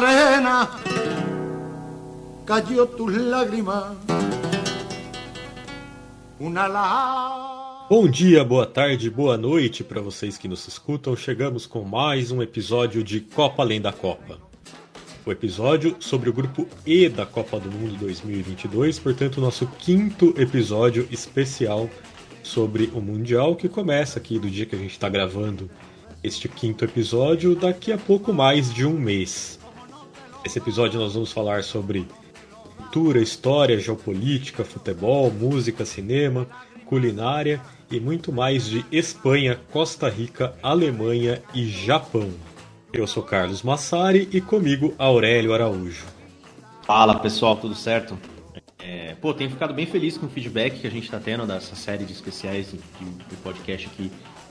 La arena cayó tus lágrimas. Una lágrima. Bom dia, boa tarde, boa noite para vocês que nos escutam. Chegamos com mais um episódio de Copa Além da Copa. O episódio sobre o grupo E da Copa do Mundo 2022, portanto, nosso quinto episódio especial sobre o Mundial, que começa aqui do dia que a gente está gravando este quinto episódio, daqui a pouco mais de um mês. Esse episódio nós vamos falar sobre cultura, história, geopolítica, futebol, música, cinema, culinária e muito mais de Espanha, Costa Rica, Alemanha e Japão. Eu sou Carlos Massari e comigo Aurélio Araújo. Fala pessoal, tudo certo? É, pô, tenho ficado bem feliz com o feedback que a gente está tendo dessa série de especiais de, de, podcast aqui,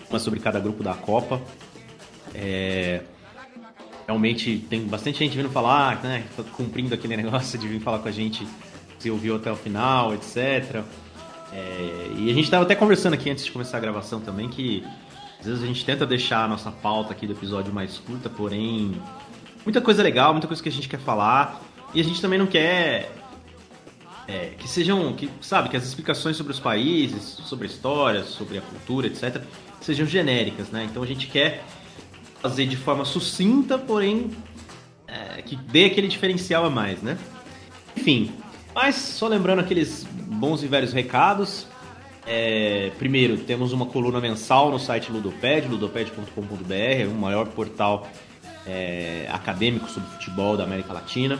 uma sobre cada grupo da Copa. É, realmente tem bastante gente vindo falar, né, cumprindo aquele negócio de vir falar com a gente se ouviu até o final, etc. É, e a gente estava até conversando aqui antes de começar a gravação também que às vezes a gente tenta deixar a nossa pauta aqui do episódio mais curta, porém muita coisa legal, muita coisa que a gente quer falar e a gente também não quer é, que sejam, que sabe, que as explicações sobre os países, sobre a história, sobre a cultura, etc, sejam genéricas, né? Então a gente quer fazer de forma sucinta, porém é, que dê aquele diferencial a mais, né? Enfim, mas só lembrando aqueles bons e velhos recados. É, primeiro, temos uma coluna mensal no site Ludoped, ludoped.com.br, é o maior portal é, acadêmico sobre futebol da América Latina.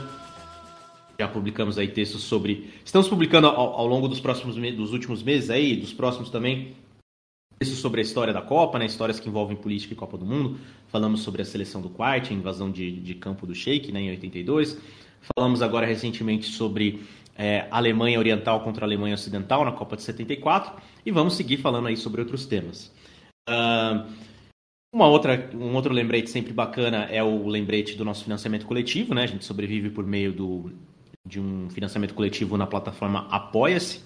Já publicamos aí textos sobre. Estamos publicando ao, ao longo dos próximos dos últimos meses aí, dos próximos também, sobre a história da Copa, né? Histórias que envolvem política e Copa do Mundo. Falamos sobre a seleção do Kuwait, a invasão de, de campo do Sheik, né, em 82. Falamos agora recentemente sobre é, Alemanha Oriental contra Alemanha Ocidental na Copa de 74 e vamos seguir falando aí sobre outros temas. Uh, uma outra, um outro lembrete sempre bacana é o lembrete do nosso financiamento coletivo, né? A gente sobrevive por meio do, de um financiamento coletivo na plataforma Apoia-se.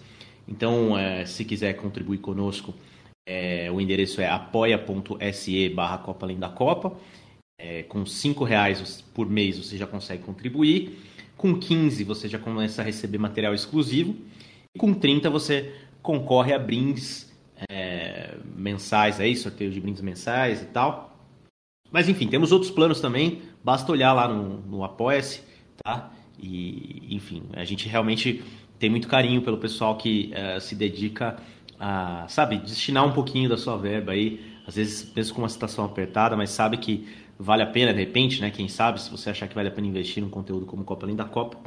Então, é, se quiser contribuir conosco, é, o endereço é apoia.se barra Copa Além da Copa. É, com R$ reais por mês você já consegue contribuir. Com 15 você já começa a receber material exclusivo. E com 30 você concorre a brindes é, mensais aí, sorteio de brindes mensais e tal. Mas enfim, temos outros planos também. Basta olhar lá no, no Apoia-se, tá? E, enfim, a gente realmente tem muito carinho pelo pessoal que uh, se dedica a, sabe, destinar um pouquinho da sua verba aí, às vezes mesmo com uma situação apertada, mas sabe que vale a pena de repente, né? Quem sabe, se você achar que vale a pena investir num conteúdo como Copa Além da Copa,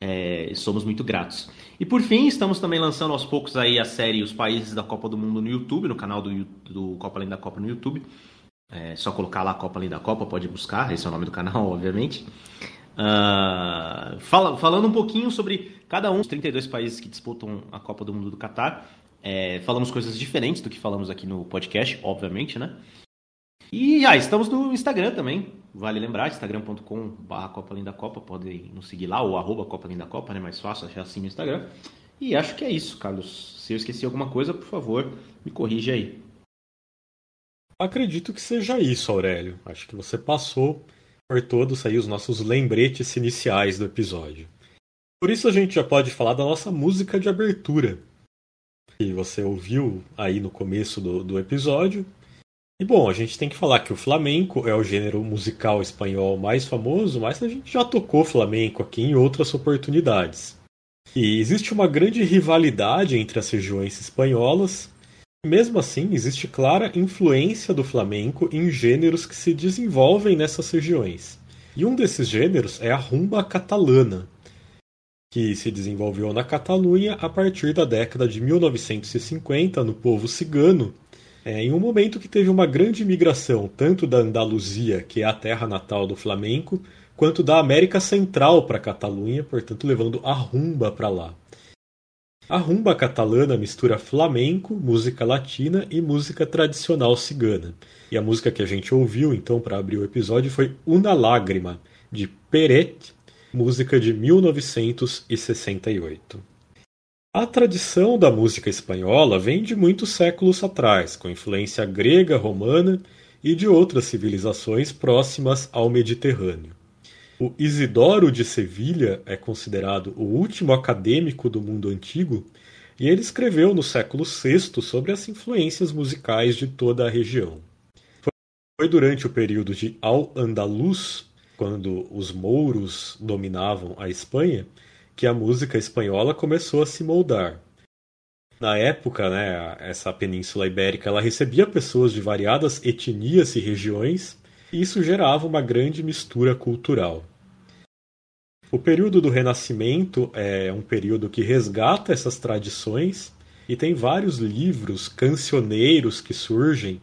é, somos muito gratos. E por fim, estamos também lançando aos poucos aí a série Os Países da Copa do Mundo no YouTube, no canal do, do Copa Além da Copa no YouTube. É só colocar lá Copa Além da Copa, pode buscar, esse é o nome do canal, obviamente. Uh, fala, falando um pouquinho sobre cada um dos 32 países que disputam a Copa do Mundo do Catar. É, falamos coisas diferentes do que falamos aqui no podcast, obviamente, né? E ah, estamos no Instagram também. Vale lembrar, instagram.com.br Copa Linda Copa. Podem nos seguir lá, ou arroba Copa Linda Copa, né? Mais fácil achar assim no Instagram. E acho que é isso, Carlos. Se eu esqueci alguma coisa, por favor, me corrija aí. Acredito que seja isso, Aurélio. Acho que você passou por todos aí os nossos lembretes iniciais do episódio. Por isso a gente já pode falar da nossa música de abertura, que você ouviu aí no começo do, do episódio. E bom, a gente tem que falar que o flamenco é o gênero musical espanhol mais famoso, mas a gente já tocou flamenco aqui em outras oportunidades. E existe uma grande rivalidade entre as regiões espanholas. Mesmo assim, existe clara influência do flamenco em gêneros que se desenvolvem nessas regiões. E um desses gêneros é a rumba catalana, que se desenvolveu na Catalunha a partir da década de 1950 no povo cigano, é, em um momento que teve uma grande migração tanto da Andaluzia, que é a terra natal do flamenco, quanto da América Central para a Catalunha, portanto levando a rumba para lá. A rumba catalana mistura flamenco, música latina e música tradicional cigana. E a música que a gente ouviu então para abrir o episódio foi Una Lágrima, de Peret, música de 1968. A tradição da música espanhola vem de muitos séculos atrás, com influência grega, romana e de outras civilizações próximas ao Mediterrâneo. O Isidoro de Sevilha é considerado o último acadêmico do mundo antigo e ele escreveu no século VI sobre as influências musicais de toda a região. Foi durante o período de Al-Andalus, quando os mouros dominavam a Espanha, que a música espanhola começou a se moldar. Na época, né, essa península ibérica ela recebia pessoas de variadas etnias e regiões, e isso gerava uma grande mistura cultural. O período do Renascimento é um período que resgata essas tradições e tem vários livros cancioneiros que surgem,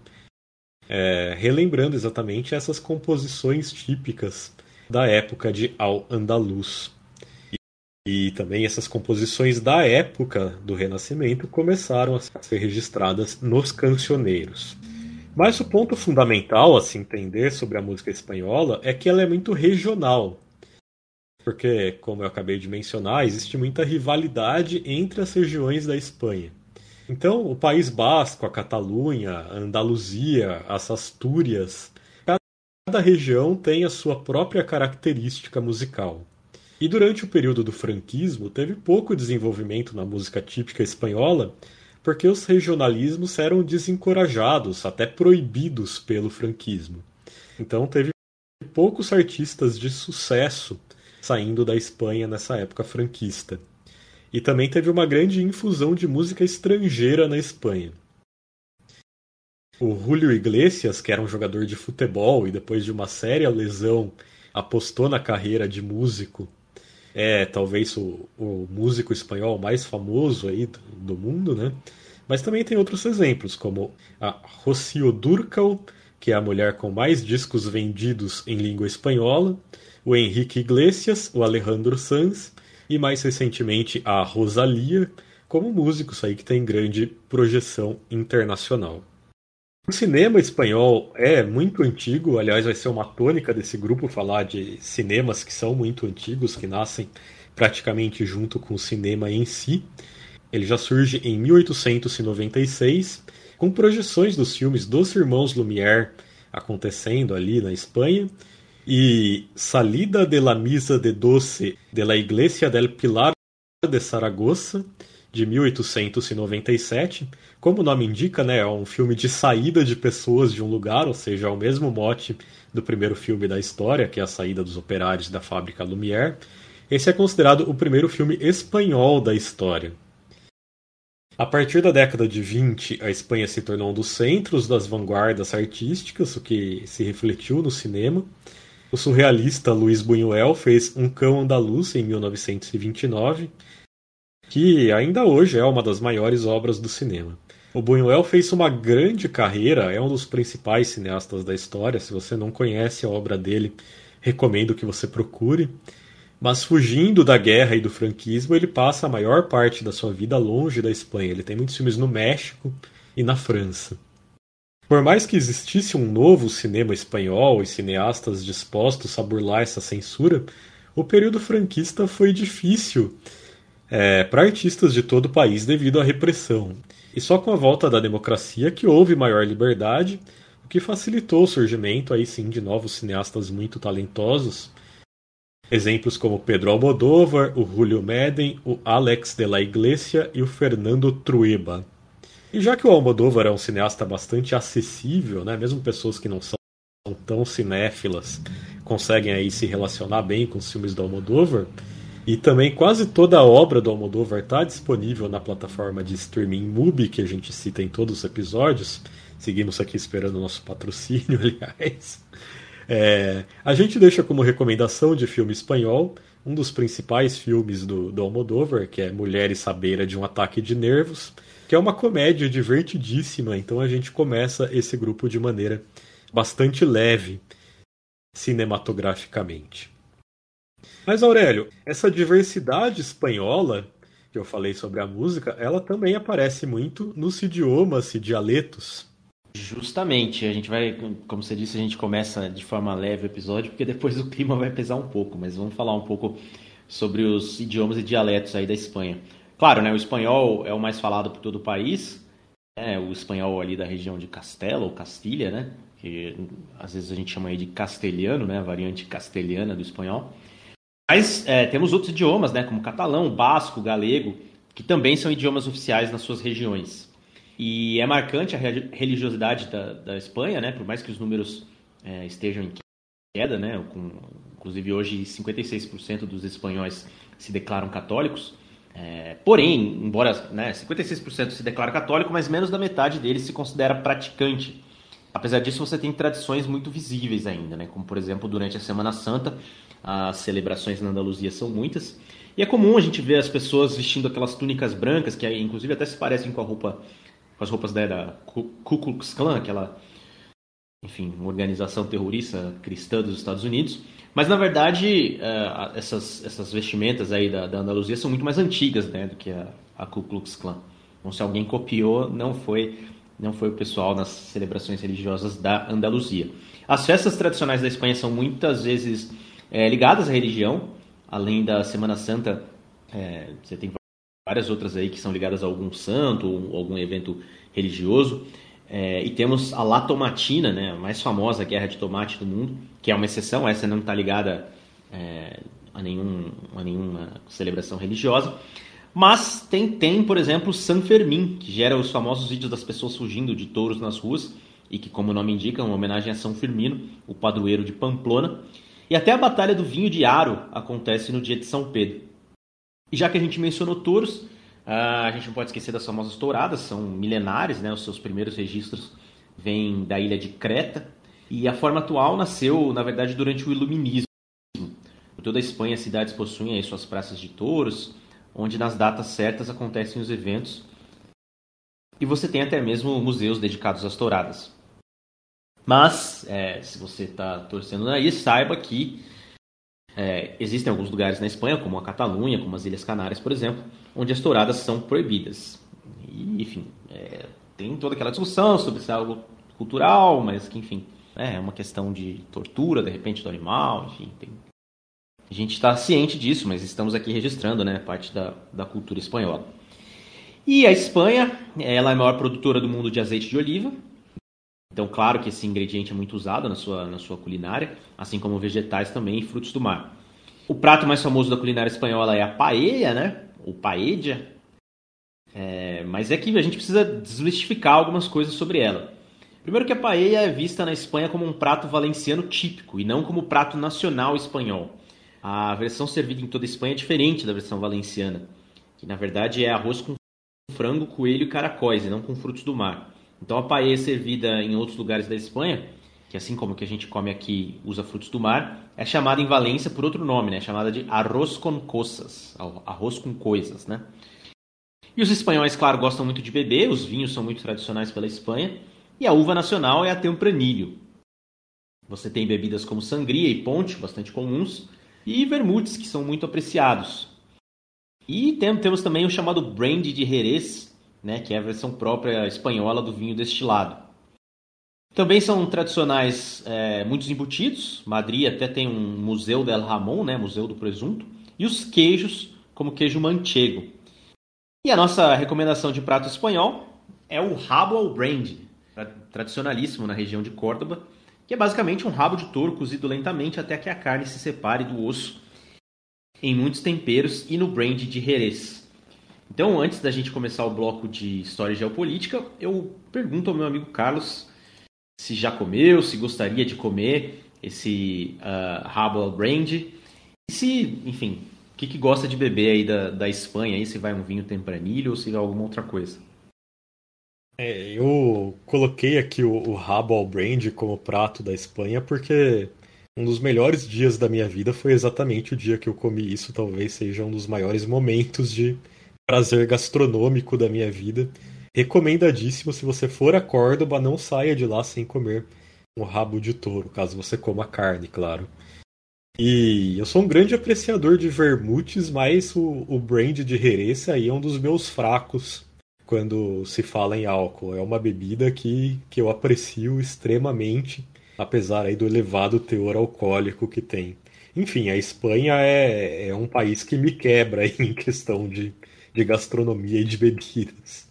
é, relembrando exatamente essas composições típicas da época de Al-Andalus. E também essas composições da época do Renascimento começaram a ser registradas nos cancioneiros. Mas o ponto fundamental a se entender sobre a música espanhola é que ela é muito regional. Porque, como eu acabei de mencionar, existe muita rivalidade entre as regiões da Espanha. Então, o País Basco, a Catalunha, a Andaluzia, as Astúrias, cada região tem a sua própria característica musical. E durante o período do franquismo, teve pouco desenvolvimento na música típica espanhola, porque os regionalismos eram desencorajados, até proibidos pelo franquismo. Então teve poucos artistas de sucesso saindo da Espanha nessa época franquista. E também teve uma grande infusão de música estrangeira na Espanha. O Julio Iglesias, que era um jogador de futebol e depois de uma séria lesão apostou na carreira de músico é talvez o, o músico espanhol mais famoso aí do, do, mundo, né? Mas também tem outros exemplos, como a Rocío Durcal, que é a mulher com mais discos vendidos em língua espanhola, o Henrique Iglesias, o Alejandro Sanz e mais recentemente a Rosalia, como músicos aí que tem grande projeção internacional. O cinema espanhol é muito antigo, aliás, vai ser uma tônica desse grupo falar de cinemas que são muito antigos, que nascem praticamente junto com o cinema em si. Ele já surge em 1896, com projeções dos filmes dos irmãos Lumière acontecendo ali na Espanha, e Salida de la Misa de Doce de la Iglesia del Pilar de Saragossa, de 1897. Como o nome indica, né, é um filme de saída de pessoas de um lugar, ou seja, é o mesmo mote do primeiro filme da história, que é a saída dos operários da fábrica Lumière. Esse é considerado o primeiro filme espanhol da história. A partir da década de 20, a Espanha se tornou um dos centros das vanguardas artísticas, o que se refletiu no cinema. O surrealista Luiz Buñuel fez Um Cão Andaluz em 1929, que ainda hoje é uma das maiores obras do cinema. O Buñuel fez uma grande carreira, é um dos principais cineastas da história. Se você não conhece a obra dele, recomendo que você procure. Mas fugindo da guerra e do franquismo, ele passa a maior parte da sua vida longe da Espanha. Ele tem muitos filmes no México e na França. Por mais que existisse um novo cinema espanhol e cineastas dispostos a burlar essa censura, o período franquista foi difícil é, para artistas de todo o país devido à repressão. E só com a volta da democracia que houve maior liberdade, o que facilitou o surgimento aí sim de novos cineastas muito talentosos. Exemplos como Pedro Almodóvar, o Julio Medem, o Alex de la Iglesia e o Fernando Trueba. E já que o Almodóvar é um cineasta bastante acessível, né, mesmo pessoas que não são tão cinéfilas conseguem aí se relacionar bem com os filmes do Almodóvar, E também quase toda a obra do Almodóvar está disponível na plataforma de streaming Mubi, que a gente cita em todos os episódios. Seguimos aqui esperando o nosso patrocínio, aliás. É, a gente deixa como recomendação de filme espanhol um dos principais filmes do, do Almodóvar, que é Mulher e Sabeira de um Ataque de Nervos, que é uma comédia divertidíssima. Então a gente começa esse grupo de maneira bastante leve cinematograficamente. Mas Aurélio, essa diversidade espanhola que eu falei sobre a música, ela também aparece muito nos idiomas e dialetos. Justamente, a gente vai, como você disse, a gente começa de forma leve o episódio, porque depois o clima vai pesar um pouco, mas vamos falar um pouco sobre os idiomas e dialetos aí da Espanha. Claro, né, o espanhol é o mais falado por todo o país, é o espanhol ali da região de Castela ou Castilha, né, que às vezes a gente chama aí de castelhano, né, a variante castelhana do espanhol. Mas é, temos outros idiomas, né, como catalão, basco, galego, que também são idiomas oficiais nas suas regiões. E é marcante a religiosidade da, da Espanha, né, por mais que os números é, estejam em queda, né, com, inclusive hoje 56% dos espanhóis se declaram católicos. É, porém, embora né, 56% se declara católico, mas menos da metade deles se considera praticante. Apesar disso, você tem tradições muito visíveis ainda, né, como por exemplo durante a Semana Santa, as celebrações na Andaluzia são muitas. E é comum a gente ver as pessoas vestindo aquelas túnicas brancas, que inclusive até se parecem com a roupa com as roupas da, da Ku Klux Klan, aquela enfim, organização terrorista cristã dos Estados Unidos. Mas na verdade, uh, essas, essas vestimentas aí da, da Andaluzia são muito mais antigas, né, do que a, a Ku Klux Klan. Então, se alguém copiou, não foi não foi o pessoal nas celebrações religiosas da Andaluzia. As festas tradicionais da Espanha são muitas vezes é, ligadas à religião, além da Semana Santa, é, você tem várias outras aí que são ligadas a algum santo ou algum evento religioso. É, e temos a La Tomatina, né, a mais famosa guerra de tomate do mundo, que é uma exceção, essa não está ligada é, a, nenhum, a nenhuma celebração religiosa. Mas tem, tem, por exemplo, San Fermín, que gera os famosos vídeos das pessoas fugindo de touros nas ruas, e que, como o nome indica, é uma homenagem a São Firmino, o padroeiro de Pamplona. E até a Batalha do Vinho de Aro acontece no dia de São Pedro. E já que a gente mencionou touros, a gente não pode esquecer das famosas touradas, são milenares, né? os seus primeiros registros vêm da ilha de Creta. E a forma atual nasceu, na verdade, durante o Iluminismo. Por toda a Espanha, as cidades possuem aí suas praças de touros, onde nas datas certas acontecem os eventos. E você tem até mesmo museus dedicados às touradas. Mas, é, se você está torcendo aí, saiba que é, existem alguns lugares na Espanha, como a Catalunha, como as Ilhas Canárias, por exemplo, onde as touradas são proibidas. E, enfim, é, tem toda aquela discussão sobre se é algo cultural, mas que, enfim, é uma questão de tortura, de repente, do animal, enfim. Tem... A gente está ciente disso, mas estamos aqui registrando né, parte da, da cultura espanhola. E a Espanha, ela é a maior produtora do mundo de azeite de oliva, então, claro que esse ingrediente é muito usado na sua, na sua culinária, assim como vegetais também e frutos do mar. O prato mais famoso da culinária espanhola é a paella, né? Ou paella. É, mas é que a gente precisa desmistificar algumas coisas sobre ela. Primeiro que a paella é vista na Espanha como um prato valenciano típico e não como prato nacional espanhol. A versão servida em toda a Espanha é diferente da versão valenciana, que na verdade é arroz com frango, coelho e caracóis, e não com frutos do mar. Então a paella servida em outros lugares da Espanha, que assim como que a gente come aqui usa frutos do mar, é chamada em Valência por outro nome, né? É chamada de arroz com coisas, arroz com coisas, né? E os espanhóis, claro, gostam muito de beber, os vinhos são muito tradicionais pela Espanha, e a uva nacional é a tempranilho. Você tem bebidas como sangria e ponte, bastante comuns, e vermutes, que são muito apreciados. E temos também o chamado brandy de Jerez, né, que é a versão própria espanhola do vinho destilado. Também são tradicionais é, muitos embutidos. Madrid até tem um museu del Ramon, né, museu do presunto, e os queijos, como queijo manchego. E a nossa recomendação de prato espanhol é o rabo ao brandy, tradicionalíssimo na região de Córdoba, que é basicamente um rabo de touro cozido lentamente até que a carne se separe do osso em muitos temperos e no brandy de Jerez. Então, antes da gente começar o bloco de história geopolítica, eu pergunto ao meu amigo Carlos se já comeu, se gostaria de comer esse uh, rabo al brand, e se, enfim, que, que gosta de beber aí da, da Espanha? Aí, se vai um vinho tempranilho ou se vai alguma outra coisa? É, eu coloquei aqui o, o rabo ao brand como prato da Espanha porque um dos melhores dias da minha vida foi exatamente o dia que eu comi isso. Talvez seja um dos maiores momentos de prazer gastronômico da minha vida. Recomendadíssimo se você for a Córdoba, não saia de lá sem comer um rabo de touro, caso você coma carne, claro. E eu sou um grande apreciador de vermutes, mas o, o brand de Jerez aí é um dos meus fracos quando se fala em álcool. É uma bebida que, que eu aprecio extremamente, apesar aí do elevado teor alcoólico que tem. Enfim, a Espanha é, é um país que me quebra em questão de, de gastronomia e de bebidas.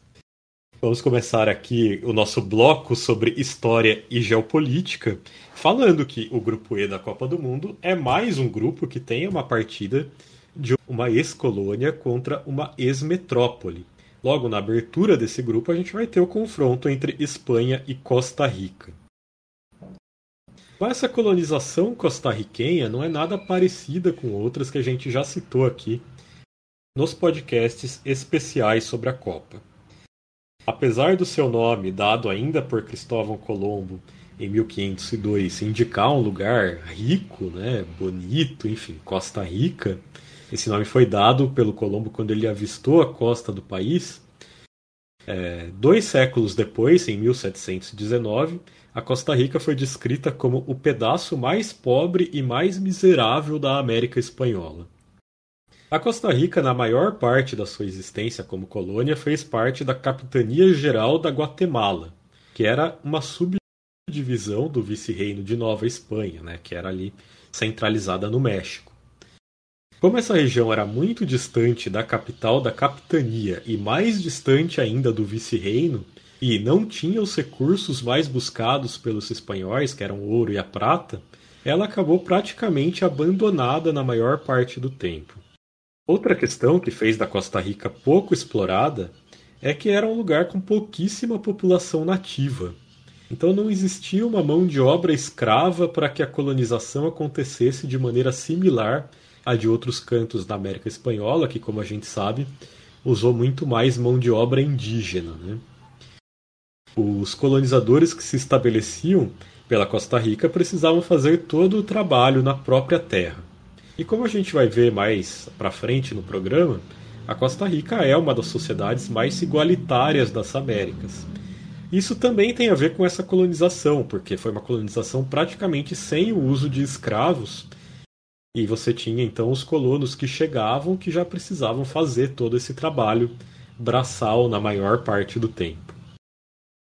Vamos começar aqui o nosso bloco sobre história e geopolítica, falando que o grupo E da Copa do Mundo é mais um grupo que tem uma partida de uma ex-colônia contra uma ex-metrópole. Logo na abertura desse grupo, a gente vai ter o confronto entre Espanha e Costa Rica. Mas essa colonização costarriquenha não é nada parecida com outras que a gente já citou aqui nos podcasts especiais sobre a Copa. Apesar do seu nome, dado ainda por Cristóvão Colombo em 1502, indicar um lugar rico, né, bonito, enfim, Costa Rica, esse nome foi dado pelo Colombo quando ele avistou a costa do país. É, dois séculos depois, em 1719, a Costa Rica foi descrita como o pedaço mais pobre e mais miserável da América Espanhola. A Costa Rica, na maior parte da sua existência como colônia, fez parte da Capitania Geral da Guatemala, que era uma subdivisão do vice-reino de Nova Espanha, né, que era ali centralizada no México. Como essa região era muito distante da capital da capitania e mais distante ainda do vice-reino, e não tinha os recursos mais buscados pelos espanhóis, que eram o ouro e a prata, ela acabou praticamente abandonada na maior parte do tempo. Outra questão que fez da Costa Rica pouco explorada é que era um lugar com pouquíssima população nativa. Então não existia uma mão de obra escrava para que a colonização acontecesse de maneira similar a de outros cantos da América Espanhola, que, como a gente sabe, usou muito mais mão de obra indígena. Né? Os colonizadores que se estabeleciam pela Costa Rica precisavam fazer todo o trabalho na própria terra. E como a gente vai ver mais para frente no programa, a Costa Rica é uma das sociedades mais igualitárias das Américas. Isso também tem a ver com essa colonização, porque foi uma colonização praticamente sem o uso de escravos e você tinha então os colonos que chegavam que já precisavam fazer todo esse trabalho braçal na maior parte do tempo.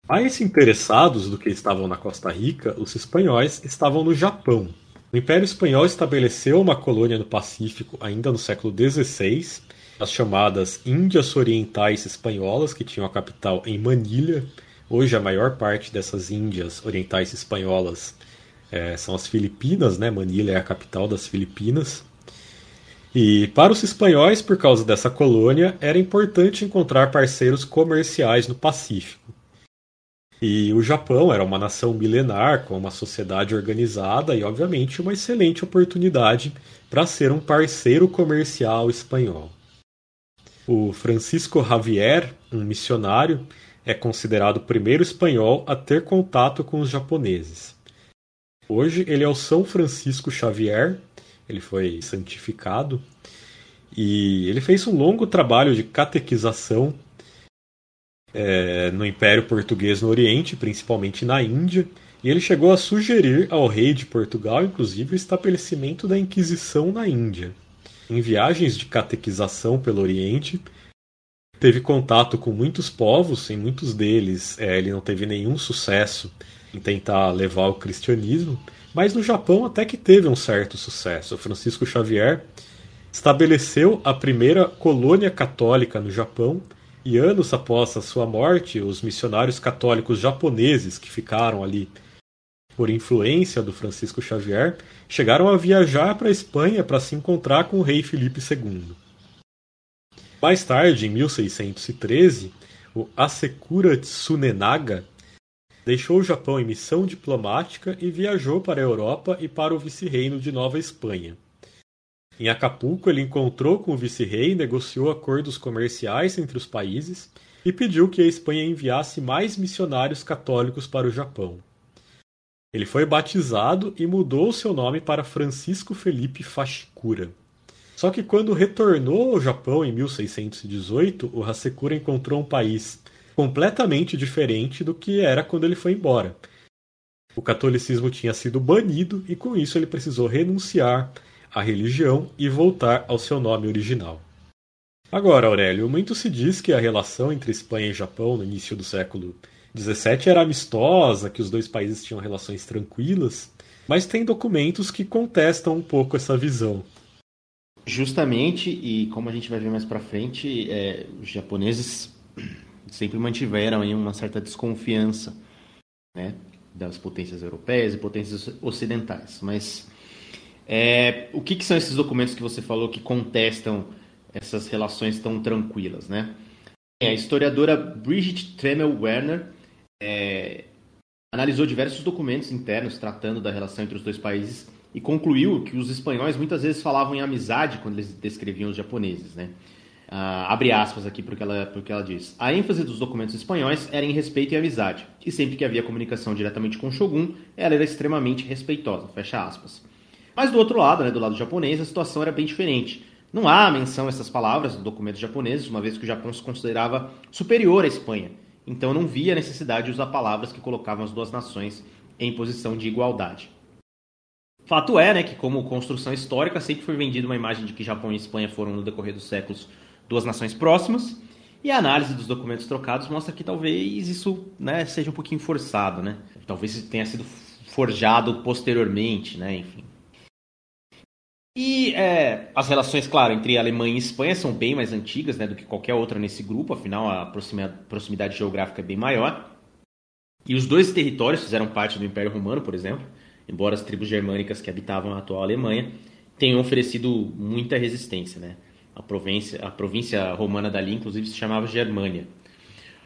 Mais interessados do que estavam na Costa Rica, os espanhóis estavam no Japão. O Império Espanhol estabeleceu uma colônia no Pacífico ainda no século XVI, as chamadas Índias Orientais Espanholas, que tinham a capital em Manilha. Hoje, a maior parte dessas Índias Orientais Espanholas é, são as Filipinas, né? Manila é a capital das Filipinas. E para os espanhóis, por causa dessa colônia, era importante encontrar parceiros comerciais no Pacífico. E o Japão era uma nação milenar, com uma sociedade organizada e, obviamente, uma excelente oportunidade para ser um parceiro comercial espanhol. O Francisco Javier, um missionário, é considerado o primeiro espanhol a ter contato com os japoneses. Hoje ele é o São Francisco Xavier, ele foi santificado e ele fez um longo trabalho de catequização é, no Império Português no Oriente, principalmente na Índia, e ele chegou a sugerir ao rei de Portugal, inclusive, o estabelecimento da Inquisição na Índia. Em viagens de catequização pelo Oriente, teve contato com muitos povos, em muitos deles é, ele não teve nenhum sucesso em tentar levar o cristianismo, mas no Japão até que teve um certo sucesso. Francisco Xavier estabeleceu a primeira colônia católica no Japão e anos após a sua morte, os missionários católicos japoneses que ficaram ali por influência do Francisco Xavier chegaram a viajar para a Espanha para se encontrar com o rei Felipe II. Mais tarde, em 1613, o Asekura Tsunenaga Deixou o Japão em missão diplomática e viajou para a Europa e para o vice-reino de Nova Espanha. Em Acapulco, ele encontrou com o vice-rei, negociou acordos comerciais entre os países e pediu que a Espanha enviasse mais missionários católicos para o Japão. Ele foi batizado e mudou seu nome para Francisco Felipe Fashikura. Só que quando retornou ao Japão em 1618, o Hasekura encontrou um país completamente diferente do que era quando ele foi embora. O catolicismo tinha sido banido e com isso ele precisou renunciar à religião e voltar ao seu nome original. Agora, Aurélio, muito se diz que a relação entre Espanha e Japão no início do século XVII era amistosa, que os dois países tinham relações tranquilas, mas tem documentos que contestam um pouco essa visão. Justamente, e como a gente vai ver mais para frente, é, os japoneses sempre mantiveram aí uma certa desconfiança né, das potências europeias e potências ocidentais. Mas é, o que, que, são esses documentos que você falou que contestam essas relações tão tranquilas, né? A historiadora Brigitte Tremel Werner é, analisou diversos documentos internos tratando da relação entre os dois países e concluiu que os espanhóis muitas vezes falavam em amizade quando eles descreviam os japoneses, né? Ah, abre aspas aqui porque ela, porque ela diz. A ênfase dos documentos espanhóis era em respeito e amizade, e sempre que havia comunicação diretamente com o shogun, ela era extremamente respeitosa, fecha aspas. Mas do outro lado, né, do lado japonês, a situação era bem diferente. Não há menção a essas palavras nos documentos japoneses, uma vez que o Japão se considerava superior à Espanha. Então não via necessidade de usar palavras que colocavam as duas nações em posição de igualdade. Fato é né, que, como construção histórica, sempre foi vendida uma imagem de que Japão e Espanha foram, no decorrer dos séculos, duas nações próximas, e a análise dos documentos trocados mostra que talvez isso né, seja um pouquinho forçado, né? Talvez tenha sido forjado posteriormente, né? Enfim. E é, as relações, claro, entre Alemanha e Espanha são bem mais antigas né, do que qualquer outra nesse grupo, afinal a proximidade geográfica é bem maior. E os dois territórios fizeram parte do Império Romano, por exemplo, embora as tribos germânicas que habitavam a atual Alemanha tenham oferecido muita resistência. Né? A, província, a província romana dali, inclusive, se chamava Germânia.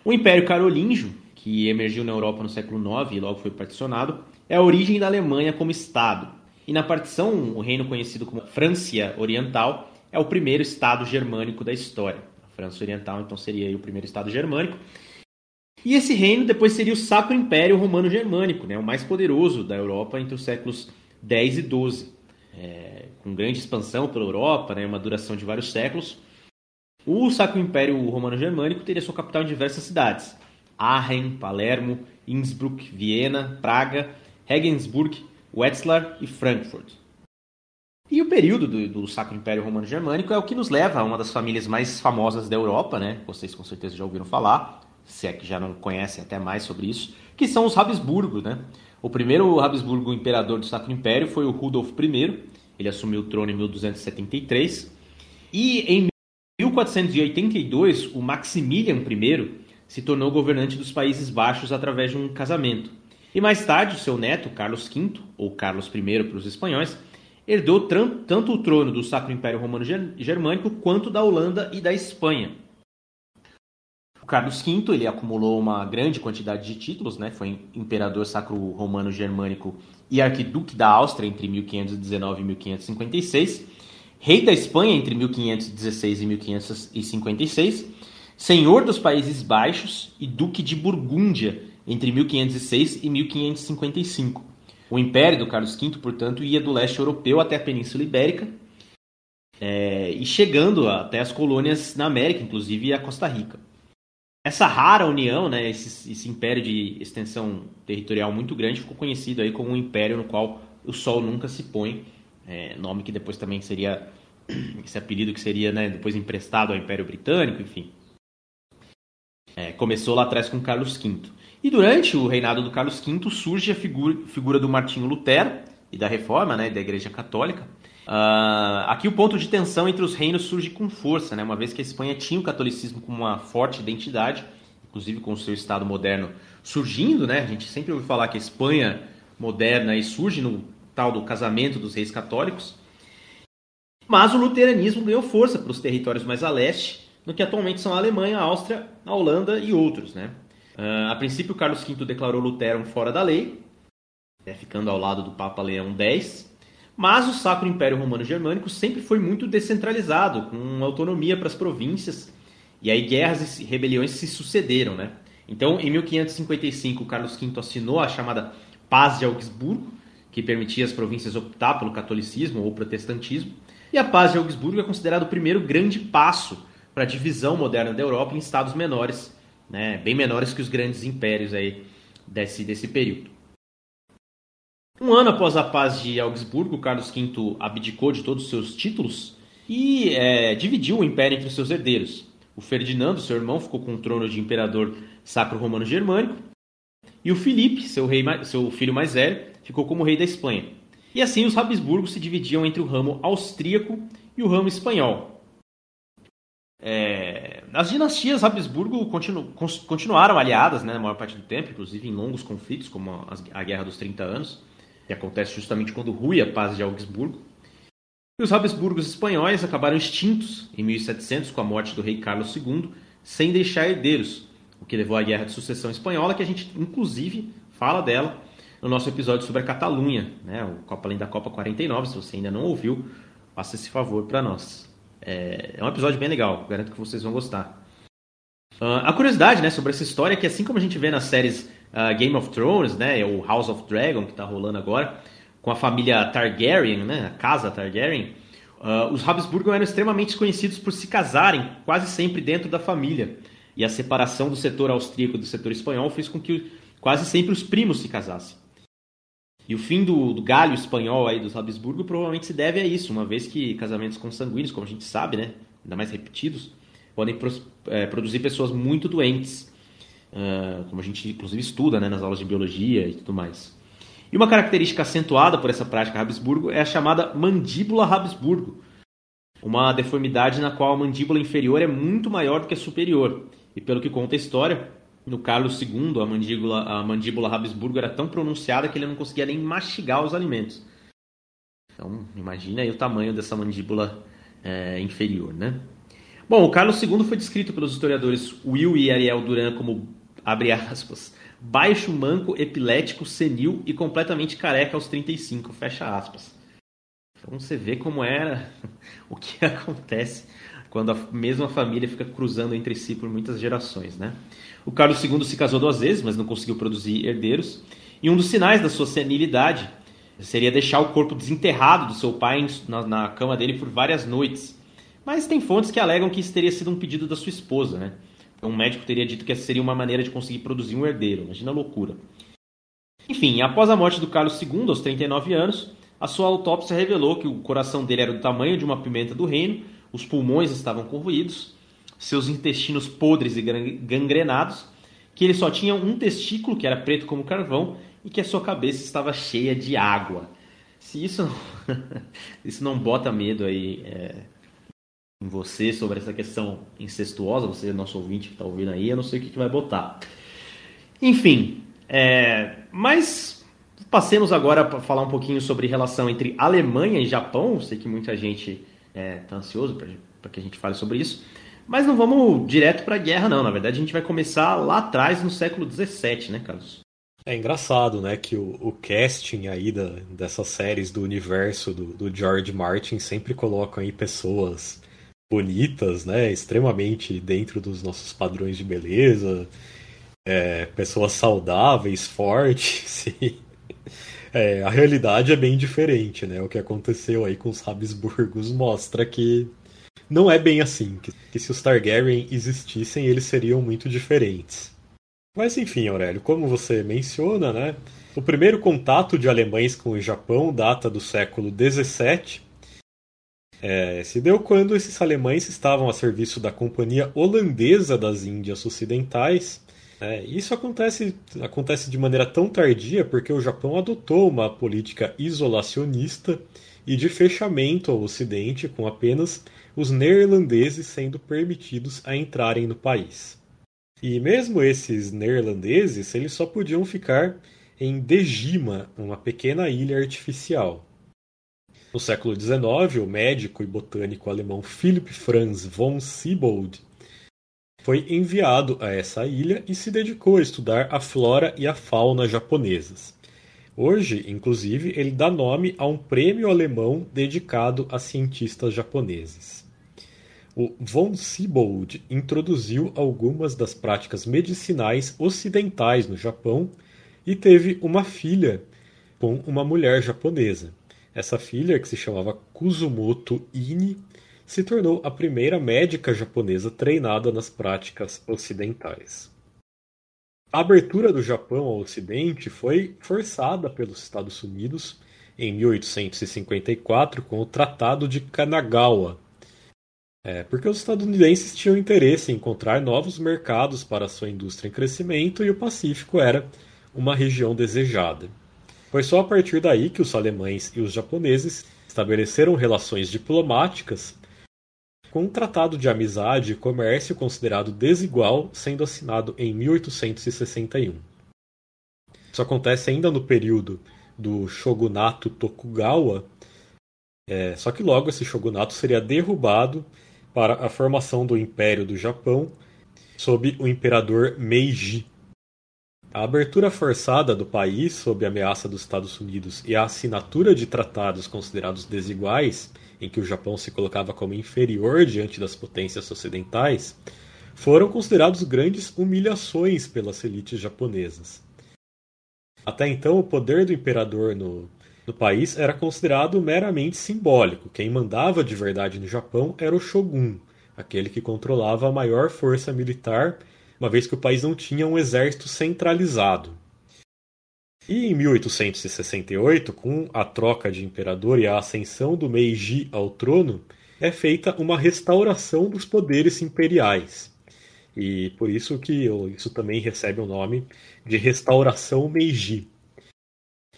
O Império Carolíngio, que emergiu na Europa no século IX e logo foi particionado, é a origem da Alemanha como Estado e na partição, o reino conhecido como França Oriental é o primeiro estado germânico da história. A França Oriental, então, seria o primeiro estado germânico. E esse reino depois seria o Sacro Império Romano Germânico, né, o mais poderoso da Europa entre os séculos 10 e 12. É, com grande expansão pela Europa, né, uma duração de vários séculos. O Sacro Império Romano Germânico teria sua capital em diversas cidades: Aachen, Palermo, Innsbruck, Viena, Praga, Regensburg Wetzlar e Frankfurt. E o período do, do, Sacro Império Romano Germânico é o que nos leva a uma das famílias mais famosas da Europa, né? Vocês com certeza já ouviram falar, se é que já não conhecem até mais sobre isso, que são os Habsburgo, né? O primeiro Habsburgo imperador do Sacro Império foi o Rudolf I, ele assumiu o trono em 1273, e em 1482 o Maximilian I se tornou governante dos Países Baixos através de um casamento. E mais tarde, seu neto, Carlos V, ou Carlos I para os espanhóis, herdou tanto o trono do Sacro Império Romano Germânico quanto da Holanda e da Espanha. O Carlos V ele acumulou uma grande quantidade de títulos, né? foi imperador sacro romano germânico e arquiduque da Áustria entre 1519 e 1556, rei da Espanha entre 1516 e 1556, senhor dos Países Baixos e duque de Burgúndia entre 1506 e 1555. O império do Carlos V, portanto, ia do leste europeu até a Península Ibérica é, e chegando até as colônias na América, inclusive a Costa Rica. Essa rara união, né, esse, esse, império de extensão territorial muito grande, ficou conhecido aí como um império no qual o sol nunca se põe, é, nome que depois também seria esse apelido que seria né, depois emprestado ao Império Britânico, enfim. É, começou lá atrás com Carlos V. E durante o reinado do Carlos V surge a figura, figura do Martinho Lutero e da Reforma, né, da Igreja Católica. Uh, aqui o ponto de tensão entre os reinos surge com força, né, uma vez que a Espanha tinha o catolicismo como uma forte identidade, inclusive com o seu Estado moderno surgindo, né, a gente sempre ouve falar que a Espanha moderna surge no tal do casamento dos reis católicos, mas o luteranismo ganhou força para os territórios mais a leste, no que atualmente são a Alemanha, a Áustria, a Holanda e outros, né. Uh, a princípio, Carlos V declarou Lutero fora da lei, né, ficando ao lado do Papa Leão X, Mas o Sacro Império Romano Germânico sempre foi muito descentralizado, com autonomia para as províncias, e aí guerras e rebeliões se sucederam, né? Então, em 1555, Carlos V assinou a chamada Paz de Augsburgo, que permitia às províncias optar pelo catolicismo ou protestantismo. E a Paz de Augsburgo é considerado o primeiro grande passo para a divisão moderna da Europa em estados menores, né, bem menores que os grandes impérios aí desse, desse período. Um ano após a Paz de Augsburgo, Carlos V abdicou de todos os seus títulos e é, dividiu o império entre os seus herdeiros. O Ferdinando, seu irmão, ficou com o trono de imperador sacro romano germânico, e o Filipe, seu, rei, seu filho mais velho, ficou como rei da Espanha. E assim os Habsburgos se dividiam entre o ramo austríaco e o ramo espanhol. É... As dinastias Habsburgo continu... continuaram aliadas né, na maior parte do tempo, inclusive em longos conflitos, como a Guerra dos 30 Anos, que acontece justamente quando rui a paz de Augsburgo. E os Habsburgos espanhóis acabaram extintos em 1700 com a morte do rei Carlos II, sem deixar herdeiros, o que levou à Guerra de Sucessão Espanhola, que a gente inclusive fala dela no nosso episódio sobre a Catalunha, né? o Copa Além da Copa 49. Se você ainda não ouviu, faça esse favor para nós. É, é, um episódio bem legal, garanto que vocês vão gostar. Uh, a curiosidade né, sobre essa história é que, assim como a gente vê nas séries uh, Game of Thrones, né, ou House of Dragon, que está rolando agora, com a família Targaryen, né, a casa Targaryen, uh, os Habsburgo eram extremamente conhecidos por se casarem quase sempre dentro da família. E a separação do setor austríaco do setor espanhol fez com que quase sempre os primos se casassem. E o fim do, do galho espanhol aí dos Habsburgo provavelmente se deve a isso, uma vez que casamentos consanguíneos, como a gente sabe, né, ainda mais repetidos, podem é, produzir pessoas muito doentes, uh, como a gente inclusive estuda né, nas aulas de biologia e tudo mais. E uma característica acentuada por essa prática Habsburgo é a chamada mandíbula Habsburgo, uma deformidade na qual a mandíbula inferior é muito maior do que a superior. E pelo que conta a história, no Carlos II, a mandíbula, a mandíbula Habsburgo era tão pronunciada que ele não conseguia nem mastigar os alimentos. Então, imagina aí o tamanho dessa mandíbula é, inferior, né? Bom, o Carlos II foi descrito pelos historiadores Will e Ariel Duran como, abre aspas, baixo, manco, epilético, senil e completamente careca aos 35, fecha aspas. Então você vê como era o que acontece quando a mesma família fica cruzando entre si por muitas gerações, né? O Carlos II se casou duas vezes, mas não conseguiu produzir herdeiros. E um dos sinais da sua senilidade seria deixar o corpo desenterrado do seu pai na, na cama dele por várias noites. Mas tem fontes que alegam que isso teria sido um pedido da sua esposa, né? Um médico teria dito que essa seria uma maneira de conseguir produzir um herdeiro. Imagina a loucura. Enfim, após a morte do Carlos II, aos 39 anos, a sua autópsia revelou que o coração dele era do tamanho de uma pimenta do reino, os pulmões estavam corroídos, seus intestinos podres e gangrenados, que ele só tinha um testículo que era preto como carvão e que a sua cabeça estava cheia de água. Se isso não, isso não bota medo aí é, em você sobre essa questão incestuosa, você nosso ouvinte que está ouvindo aí, eu não sei o que, que vai botar. Enfim, é, mas passemos agora para falar um pouquinho sobre relação entre Alemanha e Japão. Sei que muita gente está é, tá ansioso para que a gente fale sobre isso. Mas não vamos direto para a guerra, não. Na verdade, a gente vai começar lá atrás, no século XVII, né, Carlos? É engraçado, né, que o, o casting aí da, dessas séries do universo do, do, George Martin sempre colocam aí pessoas bonitas, né, extremamente dentro dos nossos padrões de beleza, é, pessoas saudáveis, fortes. É, a realidade é bem diferente, né? O que aconteceu aí com os Habsburgos mostra que não é bem assim, que, que se os Targaryen existissem, eles seriam muito diferentes. Mas enfim, Aurélio, como você menciona, né? O primeiro contato de alemães com o Japão data do século XVII. É, se deu quando esses alemães estavam a serviço da Companhia Holandesa das Índias Ocidentais. É, isso acontece, acontece de maneira tão tardia porque o Japão adotou uma política isolacionista e de fechamento ao Ocidente, com apenas os neerlandeses sendo permitidos a entrarem no país. E mesmo esses neerlandeses, eles só podiam ficar em Dejima, uma pequena ilha artificial. No século XIX, o médico e botânico alemão Philipp Franz von Siebold foi enviado a essa ilha e se dedicou a estudar a flora e a fauna japonesas. Hoje, inclusive, ele dá nome a um prêmio alemão dedicado a cientistas japoneses. O von Siebold introduziu algumas das práticas medicinais ocidentais no Japão e teve uma filha com uma mulher japonesa. Essa filha, que se chamava Kuzumoto Ine, se tornou a primeira médica japonesa treinada nas práticas ocidentais. A abertura do Japão ao Ocidente foi forçada pelos Estados Unidos em 1854 com o Tratado de Kanagawa, é, porque os estadunidenses tinham interesse em encontrar novos mercados para sua indústria em crescimento e o Pacífico era uma região desejada. Foi só a partir daí que os alemães e os japoneses estabeleceram relações diplomáticas com um tratado de amizade e comércio considerado desigual sendo assinado em 1861. Isso acontece ainda no período do shogunato Tokugawa, é, só que logo esse shogunato seria derrubado para a formação do Império do Japão sob o imperador Meiji. A abertura forçada do país sob a ameaça dos Estados Unidos e a assinatura de tratados considerados desiguais em que o Japão se colocava como inferior diante das potências ocidentais, foram considerados grandes humilhações pelas elites japonesas. Até então, o poder do imperador no, no país era considerado meramente simbólico. Quem mandava de verdade no Japão era o shogun, aquele que controlava a maior força militar, uma vez que o país não tinha um exército centralizado. E em 1868, com a troca de imperador e a ascensão do Meiji ao trono, é feita uma restauração dos poderes imperiais. E por isso que isso também recebe o nome de restauração Meiji.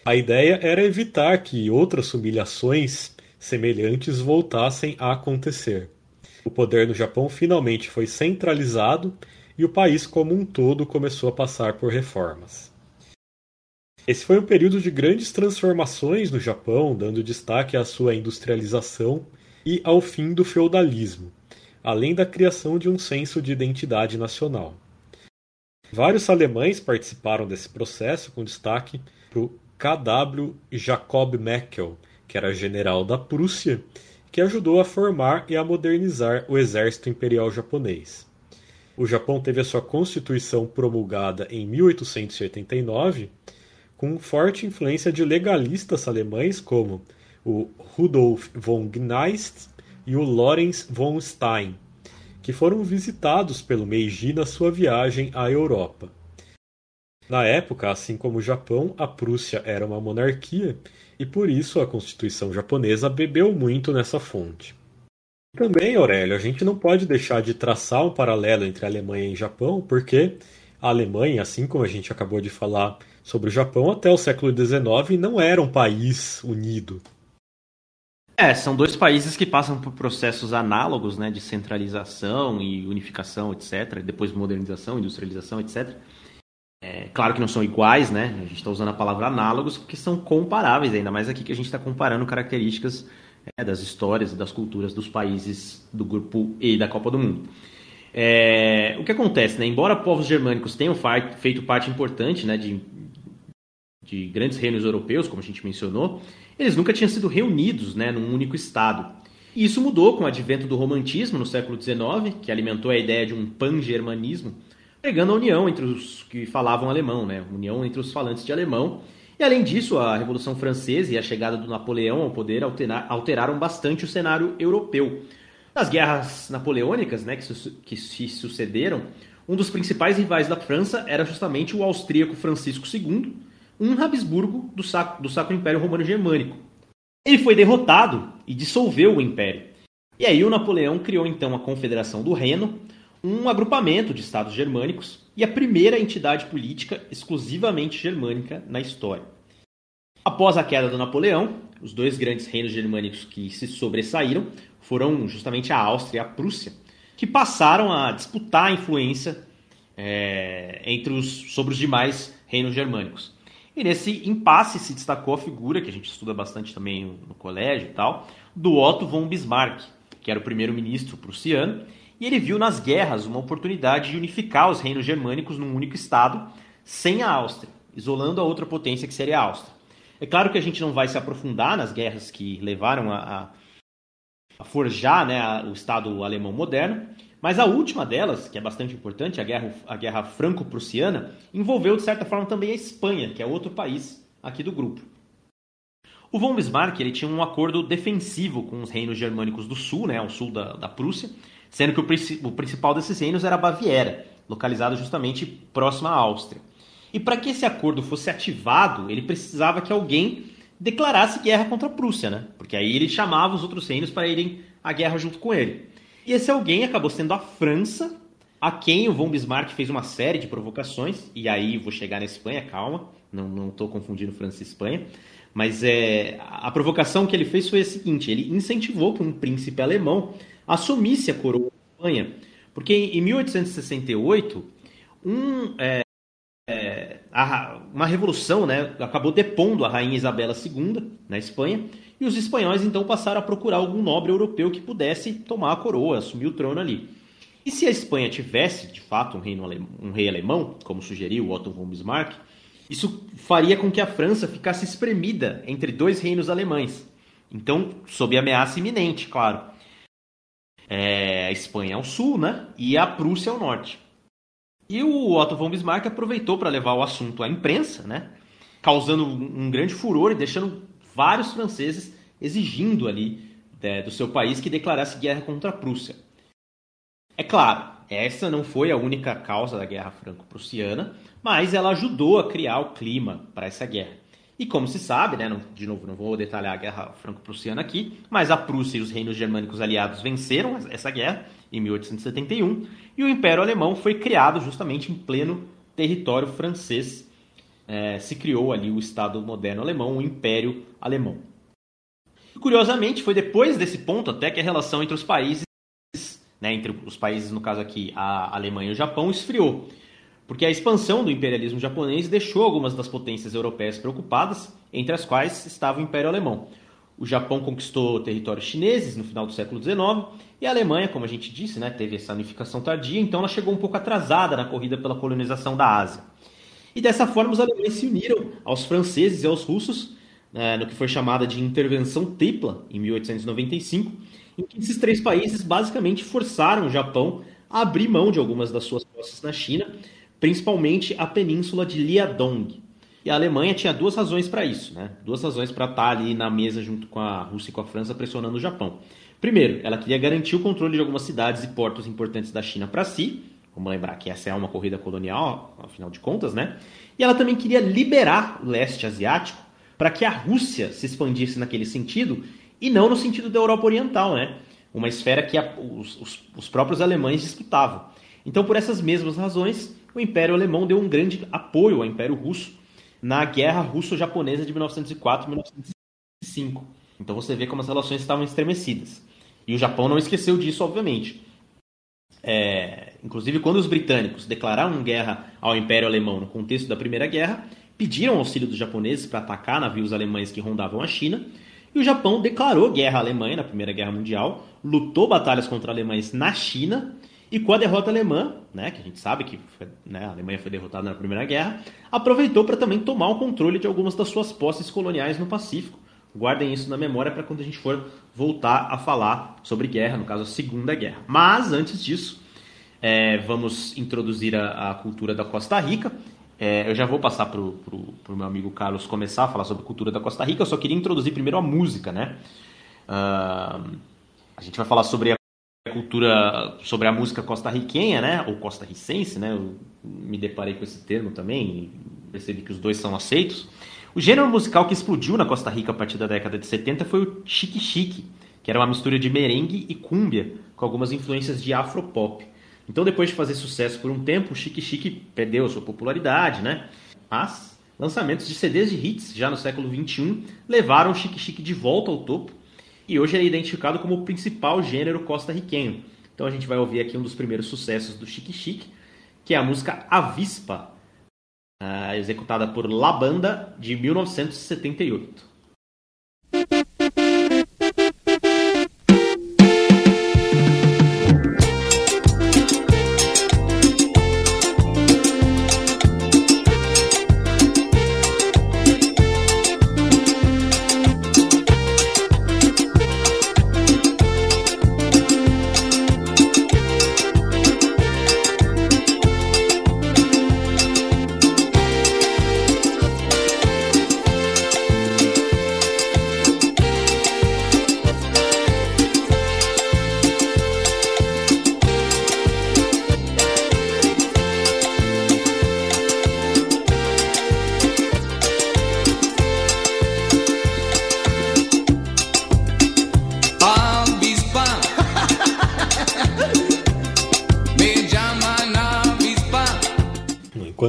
A ideia era evitar que outras humilhações semelhantes voltassem a acontecer. O poder no Japão finalmente foi centralizado e o país como um todo começou a passar por reformas. Esse foi um período de grandes transformações no Japão, dando destaque à sua industrialização e ao fim do feudalismo, além da criação de um senso de identidade nacional. Vários alemães participaram desse processo, com destaque para o K.W. Jacob Meckel, que era general da Prússia, que ajudou a formar e a modernizar o exército imperial japonês. O Japão teve a sua constituição promulgada em 1889 com forte influência de legalistas alemães como o Rudolf von Gneist e o Lorenz von Stein, que foram visitados pelo Meiji na sua viagem à Europa. Na época, assim como o Japão, a Prússia era uma monarquia e por isso a Constituição japonesa bebeu muito nessa fonte. Também, Aurélio, a gente não pode deixar de traçar um paralelo entre a Alemanha e o Japão, porque a Alemanha, assim como a gente acabou de falar sobre o Japão, até o século XIX não era um país unido. É, são dois países que passam por processos análogos né, de centralização e unificação, etc. Depois modernização, industrialização, etc. É, claro que não são iguais, né? A gente está usando a palavra análogos porque são comparáveis, ainda mais aqui que a gente está comparando características é, das histórias e das culturas dos países do grupo E da Copa do Mundo. É, o que acontece, né? Embora povos germânicos tenham feito parte importante né, de de grandes reinos europeus, como a gente mencionou, eles nunca tinham sido reunidos né, num único Estado. E isso mudou com o advento do romantismo no século XIX, que alimentou a ideia de um pan-germanismo, pregando a união entre os que falavam alemão, né, união entre os falantes de alemão. E além disso, a Revolução Francesa e a chegada do Napoleão ao poder alteraram bastante o cenário europeu. Nas guerras napoleônicas né, que se sucederam, um dos principais rivais da França era justamente o austríaco Francisco II, um Habsburgo do, do Sacro Império Romano Germânico. Ele foi derrotado e dissolveu o império. E aí o Napoleão criou então a Confederação do Reno, um agrupamento de estados germânicos e a primeira entidade política exclusivamente germânica na história. Após a queda do Napoleão, os dois grandes reinos germânicos que se sobressaíram foram justamente a Áustria e a Prússia, que passaram a disputar a influência é, entre os, sobre os demais reinos germânicos. E nesse impasse se destacou a figura, que a gente estuda bastante também no colégio e tal, do Otto von Bismarck, que era o primeiro-ministro prussiano, e ele viu nas guerras uma oportunidade de unificar os reinos germânicos num único estado, sem a Áustria, isolando a outra potência que seria a Áustria. É claro que a gente não vai se aprofundar nas guerras que levaram a, a, forjar né, o Estado alemão moderno, mas a última delas, que é bastante importante, a guerra, a guerra franco-prussiana, envolveu de certa forma também a Espanha, que é outro país aqui do grupo. O von Bismarck ele tinha um acordo defensivo com os reinos germânicos do sul, né, ao sul da, da Prússia, sendo que o, o principal desses reinos era a Baviera, localizado justamente próximo à Áustria. E para que esse acordo fosse ativado, ele precisava que alguém declarasse guerra contra a Prússia, né? Porque aí ele chamava os outros reinos para irem à guerra junto com ele. E esse alguém acabou sendo a França, a quem o von Bismarck fez uma série de provocações, e aí vou chegar na Espanha, calma, não estou confundindo França e Espanha, mas é, a provocação que ele fez foi a seguinte: ele incentivou que um príncipe alemão assumisse a coroa da Espanha, porque em 1868 um, é, é, a, uma revolução né, acabou depondo a rainha Isabela II na Espanha e os espanhóis então passaram a procurar algum nobre europeu que pudesse tomar a coroa, assumir o trono ali. E se a Espanha tivesse, de fato, um, reino um rei alemão, como sugeriu Otto von Bismarck, isso faria com que a França ficasse espremida entre dois reinos alemães. Então, sob ameaça iminente, claro. É, a Espanha ao sul, né? E a Prússia ao norte. E o Otto von Bismarck aproveitou para levar o assunto à imprensa, né? Causando um grande furor e deixando vários franceses exigindo ali é, do seu país que declarasse guerra contra a Prússia. É claro, essa não foi a única causa da guerra franco-prussiana, mas ela ajudou a criar o clima para essa guerra. E como se sabe, né, não, de novo, não vou detalhar a guerra franco-prussiana aqui, mas a Prússia e os reinos germânicos aliados venceram essa guerra em 1871 e o Império Alemão foi criado justamente em pleno território francês. É, se criou ali o Estado moderno alemão, o Império Alemão. E, curiosamente, foi depois desse ponto até que a relação entre os países, né, entre os países, no caso aqui, a Alemanha e o Japão, esfriou. Porque a expansão do imperialismo japonês deixou algumas das potências europeias preocupadas, entre as quais estava o Império Alemão. O Japão conquistou territórios chineses no final do século XIX e a Alemanha, como a gente disse, né, teve essa unificação tardia, então ela chegou um pouco atrasada na corrida pela colonização da Ásia. E dessa forma os alemães se uniram aos franceses e aos russos né, no que foi chamada de Intervenção Tripla, em 1895, em que esses três países basicamente forçaram o Japão a abrir mão de algumas das suas posses na China, principalmente a península de Liaodong. E a Alemanha tinha duas razões para isso, né? duas razões para estar ali na mesa junto com a Rússia e com a França pressionando o Japão. Primeiro, ela queria garantir o controle de algumas cidades e portos importantes da China para si, vamos lembrar que essa é uma corrida colonial, afinal de contas, né? E ela também queria liberar o leste asiático para que a Rússia se expandisse naquele sentido e não no sentido da Europa Oriental, né? Uma esfera que a, os, os, os próprios alemães disputavam. Então, por essas mesmas razões, o Império Alemão deu um grande apoio ao Império Russo na Guerra Russo-Japonesa de 1904 1905. Então você vê como as relações estavam estremecidas. E o Japão não esqueceu disso, obviamente. É, inclusive, quando os britânicos declararam guerra ao Império Alemão no contexto da Primeira Guerra, pediram auxílio dos japoneses para atacar navios alemães que rondavam a China, e o Japão declarou guerra à Alemanha na Primeira Guerra Mundial, lutou batalhas contra alemães na China, e com a derrota alemã, né, que a gente sabe que foi, né, a Alemanha foi derrotada na Primeira Guerra, aproveitou para também tomar o controle de algumas das suas posses coloniais no Pacífico. Guardem isso na memória para quando a gente for voltar a falar sobre guerra, no caso a Segunda Guerra. Mas antes disso, é, vamos introduzir a, a, cultura da Costa Rica é, eu já vou passar para o meu amigo Carlos começar a falar sobre a cultura da Costa Rica. Eu só queria introduzir primeiro a música, né? Uh, a gente vai falar sobre a cultura, sobre a música costarriquenha, né? Ou costarricense, né? Eu me deparei com esse termo também e percebi que os dois são aceitos. O gênero musical que explodiu na Costa Rica a partir da década de 70 foi o chique-chique, que era uma mistura de merengue e cúmbia, com algumas influências de afropop. Então, depois de fazer sucesso por um tempo, o Chique Chique perdeu sua popularidade, né? Mas lançamentos de CDs de hits já no século XXI levaram o Chique Chique de volta ao topo e hoje é identificado como o principal gênero costarriquenho. Então a gente vai ouvir aqui um dos primeiros sucessos do Chique Chique, que é a música Avispa, uh, executada por La Banda de 1978.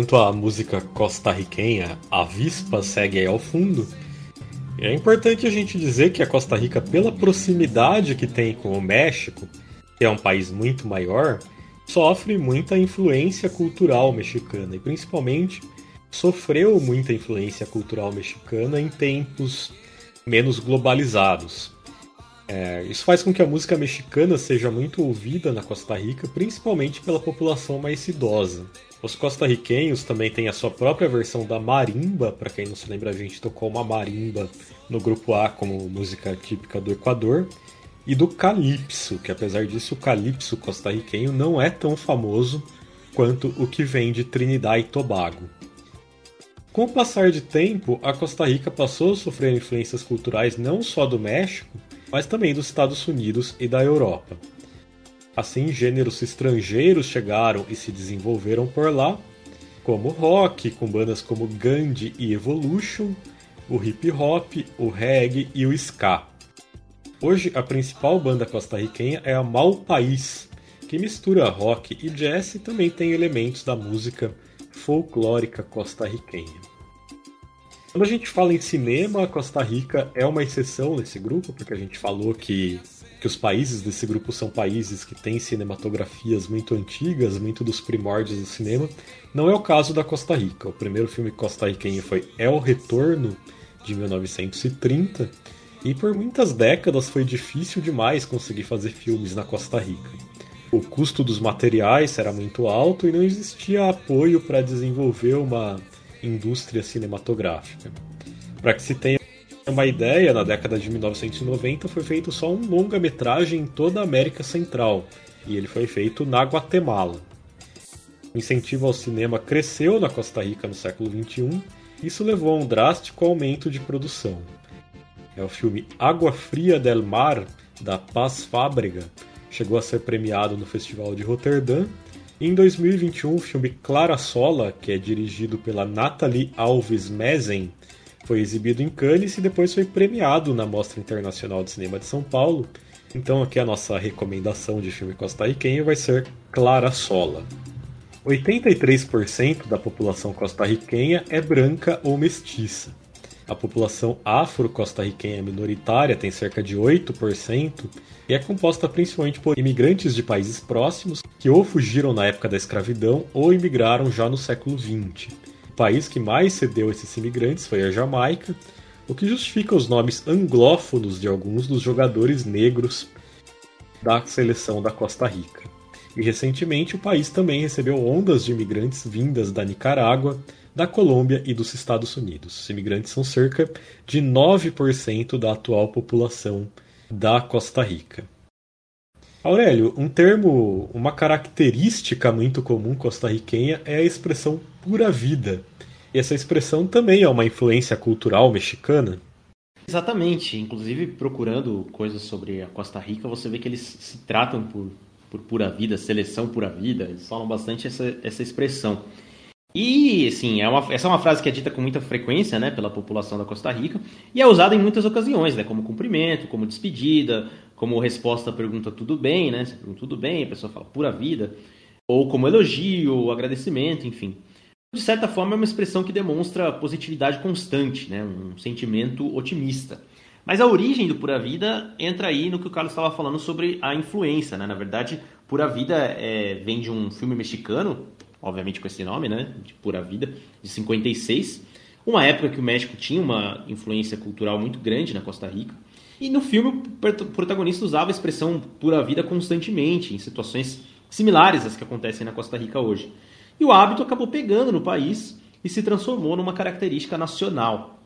Enquanto a música costarriquenha Avispa segue aí ao fundo, é importante a gente dizer que a Costa Rica, pela proximidade que tem com o México, que é um país muito maior, sofre muita influência cultural mexicana e principalmente sofreu muita influência cultural mexicana em tempos menos globalizados. É, isso faz com que a música mexicana seja muito ouvida na Costa Rica, principalmente pela população mais idosa. Os costarriquenhos também têm a sua própria versão da marimba, para quem não se lembra, a gente tocou uma marimba no grupo A como música típica do Equador, e do calypso, que apesar disso o calypso costarriquenho não é tão famoso quanto o que vem de Trinidad e Tobago. Com o passar de tempo, a Costa Rica passou a sofrer influências culturais não só do México, mas também dos Estados Unidos e da Europa. Assim, gêneros estrangeiros chegaram e se desenvolveram por lá, como rock, com bandas como Gandhi e Evolution, o hip hop, o reggae e o ska. Hoje, a principal banda costarriquenha é a Mal País, que mistura rock e jazz e também tem elementos da música folclórica costarriquenha. Quando a gente fala em cinema, Costa Rica é uma exceção nesse grupo, porque a gente falou que, que os países desse grupo são países que têm cinematografias muito antigas, muito dos primórdios do cinema. Não é o caso da Costa Rica. O primeiro filme costarriquenho foi El Retorno, de 1930, e por muitas décadas foi difícil demais conseguir fazer filmes na Costa Rica. O custo dos materiais era muito alto e não existia apoio para desenvolver uma indústria cinematográfica. Para que se tenha uma ideia, na década de 1990 foi feito só um longa-metragem em toda a América Central, e ele foi feito na Guatemala. O incentivo ao cinema cresceu na Costa Rica no século XXI, e isso levou a um drástico aumento de produção. É o filme Água Fria del Mar, da Paz Fábrega, chegou a ser premiado no Festival de Roterdã em 2021, o filme Clara Sola, que é dirigido pela Nathalie Alves Mezen, foi exibido em Cannes e depois foi premiado na Mostra Internacional de Cinema de São Paulo. Então aqui a nossa recomendação de filme costarriquenho vai ser Clara Sola. 83% da população costarriquenha é branca ou mestiça. A população afro-costarriquenha minoritária tem cerca de 8% e é composta principalmente por imigrantes de países próximos que ou fugiram na época da escravidão ou imigraram já no século XX. País que mais cedeu esses imigrantes foi a Jamaica, o que justifica os nomes anglófonos de alguns dos jogadores negros da seleção da Costa Rica. E recentemente o país também recebeu ondas de imigrantes vindas da Nicarágua, da Colômbia e dos Estados Unidos. Os imigrantes são cerca de 9% da atual população da Costa Rica. Aurélio, um termo, uma característica muito comum costarriquenha é a expressão pura vida. E essa expressão também é uma influência cultural mexicana? Exatamente. Inclusive, procurando coisas sobre a Costa Rica, você vê que eles se tratam por, por pura vida, seleção pura vida. Eles falam bastante essa, essa expressão. E, assim, é uma, essa é uma frase que é dita com muita frequência, né, pela população da Costa Rica, e é usada em muitas ocasiões, né, como cumprimento, como despedida, como resposta à pergunta tudo bem, né, você pergunta tudo bem, a pessoa fala pura vida, ou como elogio, agradecimento, enfim. De certa forma, é uma expressão que demonstra positividade constante, né, um sentimento otimista. Mas a origem do Pura Vida entra aí no que o Carlos estava falando sobre a influência, né? Na verdade, Pura Vida é, vem de um filme mexicano obviamente com esse nome, né, de Pura Vida, de 56. Uma época que o México tinha uma influência cultural muito grande na Costa Rica. E no filme o protagonista usava a expressão pura vida constantemente, em situações similares às que acontecem na Costa Rica hoje. E o hábito acabou pegando no país e se transformou numa característica nacional.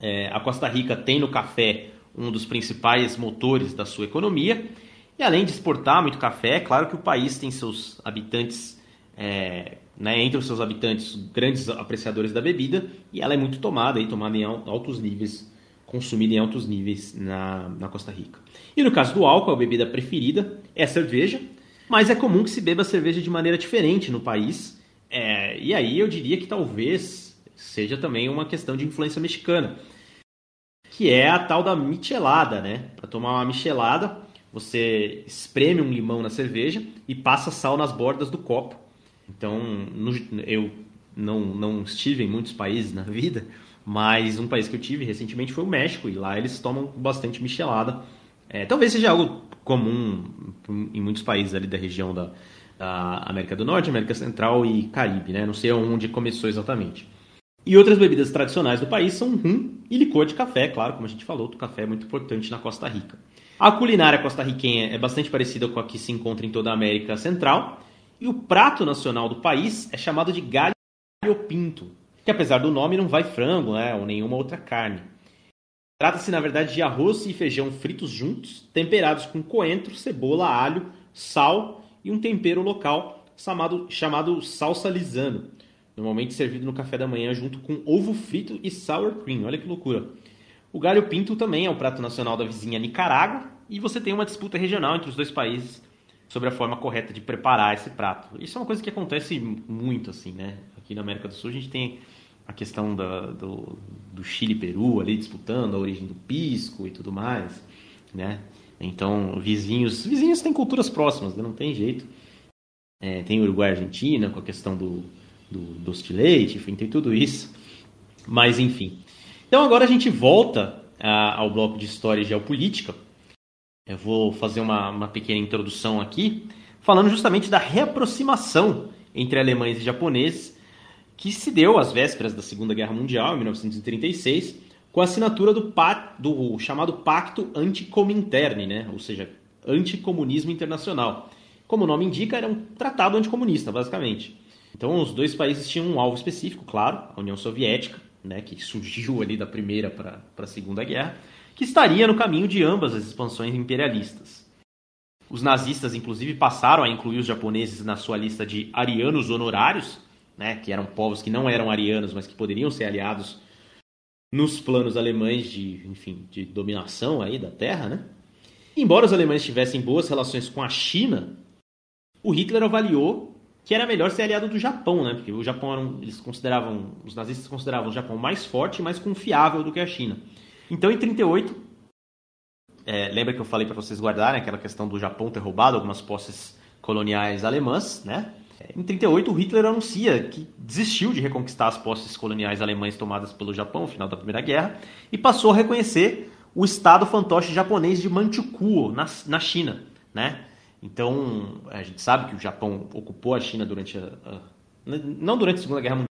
É, a Costa Rica tem no café um dos principais motores da sua economia, e além de exportar muito café, é claro que o país tem seus habitantes é, né, entre os seus habitantes grandes apreciadores da bebida e ela é muito tomada e tomada em altos níveis, consumida em altos níveis na, na Costa Rica. E no caso do álcool, a bebida preferida é a cerveja, mas é comum que se beba cerveja de maneira diferente no país. É, e aí eu diria que talvez seja também uma questão de influência mexicana, que é a tal da michelada, né? Para tomar uma michelada, você espreme um limão na cerveja e passa sal nas bordas do copo Então, no, eu não, não estive em muitos países na vida, mas um país que eu tive recentemente foi o México, e lá eles tomam bastante michelada. É, talvez seja algo comum em muitos países ali da região da, da América do Norte, América Central e Caribe, né? Não sei onde começou exatamente. E outras bebidas tradicionais do país são rum e licor de café, claro, como a gente falou, o café é muito importante na Costa Rica. A culinária costarriquenha é bastante parecida com a que se encontra em toda a América Central, e o prato nacional do país é chamado de galho pinto, que apesar do nome não vai frango né, ou nenhuma outra carne. Trata-se, na verdade, de arroz e feijão fritos juntos, temperados com coentro, cebola, alho, sal e um tempero local chamado, chamado salsa lisano, normalmente servido no café da manhã junto com ovo frito e sour cream. Olha que loucura. O galho pinto também é o prato nacional da vizinha Nicarágua e você tem uma disputa regional entre os dois países sobre a forma correta de preparar esse prato. Isso é uma coisa que acontece muito assim, né? Aqui na América do Sul a gente tem a questão da, do, do Chile e Peru ali disputando a origem do pisco e tudo mais, né? Então, vizinhos, vizinhos têm culturas próximas, né? não tem jeito. É, tem Uruguai e Argentina com a questão do, do doce leite, enfim, tem tudo isso. Mas, enfim. Então, agora a gente volta a, ao bloco de História e Geopolítica. Eu vou fazer uma, uma pequena introdução aqui, falando justamente da reaproximação entre alemães e japoneses, que se deu às vésperas da Segunda Guerra Mundial, em 1936, com a assinatura do, do chamado Pacto Anticominterne, né? ou seja, Anticomunismo Internacional. Como o nome indica, era um tratado anticomunista, basicamente. Então, os dois países tinham um alvo específico, claro, a União Soviética, né, que surgiu ali da Primeira para a Segunda Guerra, que estaria no caminho de ambas as expansões imperialistas. Os nazistas, inclusive, passaram a incluir os japoneses na sua lista de arianos honorários, né, que eram povos que não eram arianos, mas que poderiam ser aliados nos planos alemães de, enfim, de dominação aí da terra, né? Embora os alemães tivessem boas relações com a China, o Hitler avaliou que era melhor ser aliado do Japão, né? Porque o Japão era um, eles consideravam, os nazistas consideravam o Japão mais forte e mais confiável do que a China. Então, em 38, é, lembra que eu falei para vocês guardarem aquela questão do Japão ter roubado algumas posses coloniais alemãs, né? Em 38, o Hitler anuncia que desistiu de reconquistar as posses coloniais alemãs tomadas pelo Japão no final da Primeira Guerra e passou a reconhecer o estado fantoche japonês de Manchukuo, na, na China, né? Então, a gente sabe que o Japão ocupou a China durante a, a não durante a Segunda Guerra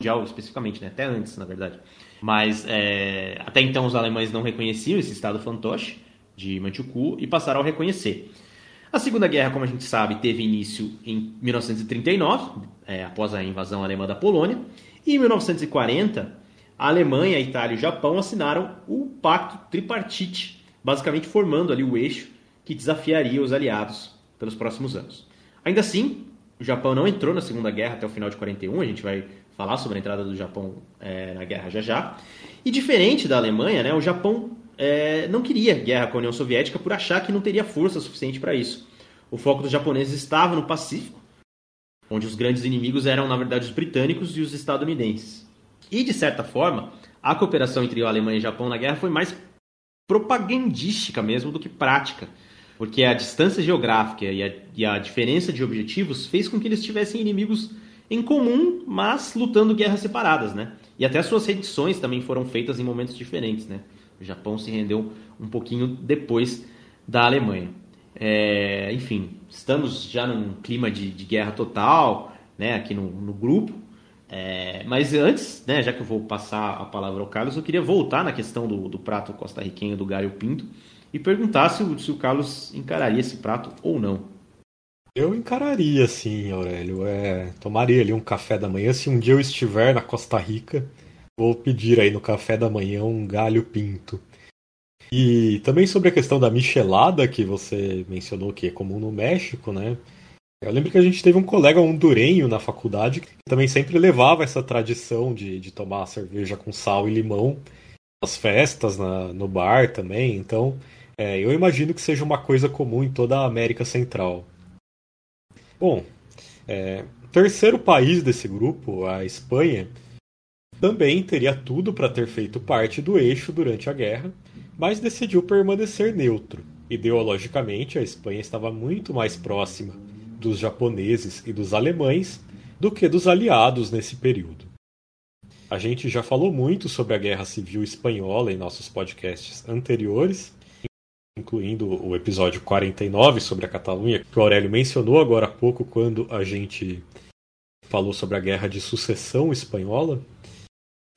Mundial especificamente, né? até antes, na verdade. Mas é, até então os alemães não reconheciam esse estado fantoche de Manchukuo e passaram a reconhecer. A Segunda Guerra, como a gente sabe, teve início em 1939, é, após a invasão alemã da Polônia, e em 1940 a Alemanha, a Itália e o Japão assinaram o Pacto Tripartite, basicamente formando ali o eixo que desafiaria os aliados pelos próximos anos. Ainda assim, o Japão não entrou na Segunda Guerra até o final de 41, a gente vai falar sobre a entrada do Japão é, na guerra já já. E diferente da Alemanha, né, o Japão é, não queria guerra com a União Soviética por achar que não teria força suficiente para isso. O foco dos japoneses estava no Pacífico, onde os grandes inimigos eram, na verdade, os britânicos e os estadunidenses. E, de certa forma, a cooperação entre a Alemanha e o Japão na guerra foi mais propagandística mesmo do que prática porque a distância geográfica e a, e a, diferença de objetivos fez com que eles tivessem inimigos em comum, mas lutando guerras separadas, né? E até suas rendições também foram feitas em momentos diferentes, né? O Japão se rendeu um pouquinho depois da Alemanha. É, enfim, estamos já num clima de, de guerra total, né? Aqui no, no grupo. É, mas antes, né, já que eu vou passar a palavra ao Carlos, eu queria voltar na questão do, do prato costarriquenho do galho pinto e perguntar se o, se o Carlos encararia esse prato ou não. Eu encararia, sim, Aurélio. É, tomaria ali um café da manhã. Se um dia eu estiver na Costa Rica, vou pedir aí no café da manhã um galho pinto. E também sobre a questão da michelada que você mencionou que é comum no México, né? Eu lembro que a gente teve um colega hondurenho na faculdade que também sempre levava essa tradição de, de tomar cerveja com sal e limão nas festas, na, no bar também. Então, é, eu imagino que seja uma coisa comum em toda a América Central. Bom, é, terceiro país desse grupo, a Espanha, também teria tudo para ter feito parte do eixo durante a guerra, mas decidiu permanecer neutro. Ideologicamente, a Espanha estava muito mais próxima dos japoneses e dos alemães do que dos aliados nesse período. A gente já falou muito sobre a Guerra Civil Espanhola em nossos podcasts anteriores, incluindo o episódio 49 sobre a Catalunha, que o Aurélio mencionou agora há pouco quando a gente falou sobre a Guerra de Sucessão Espanhola.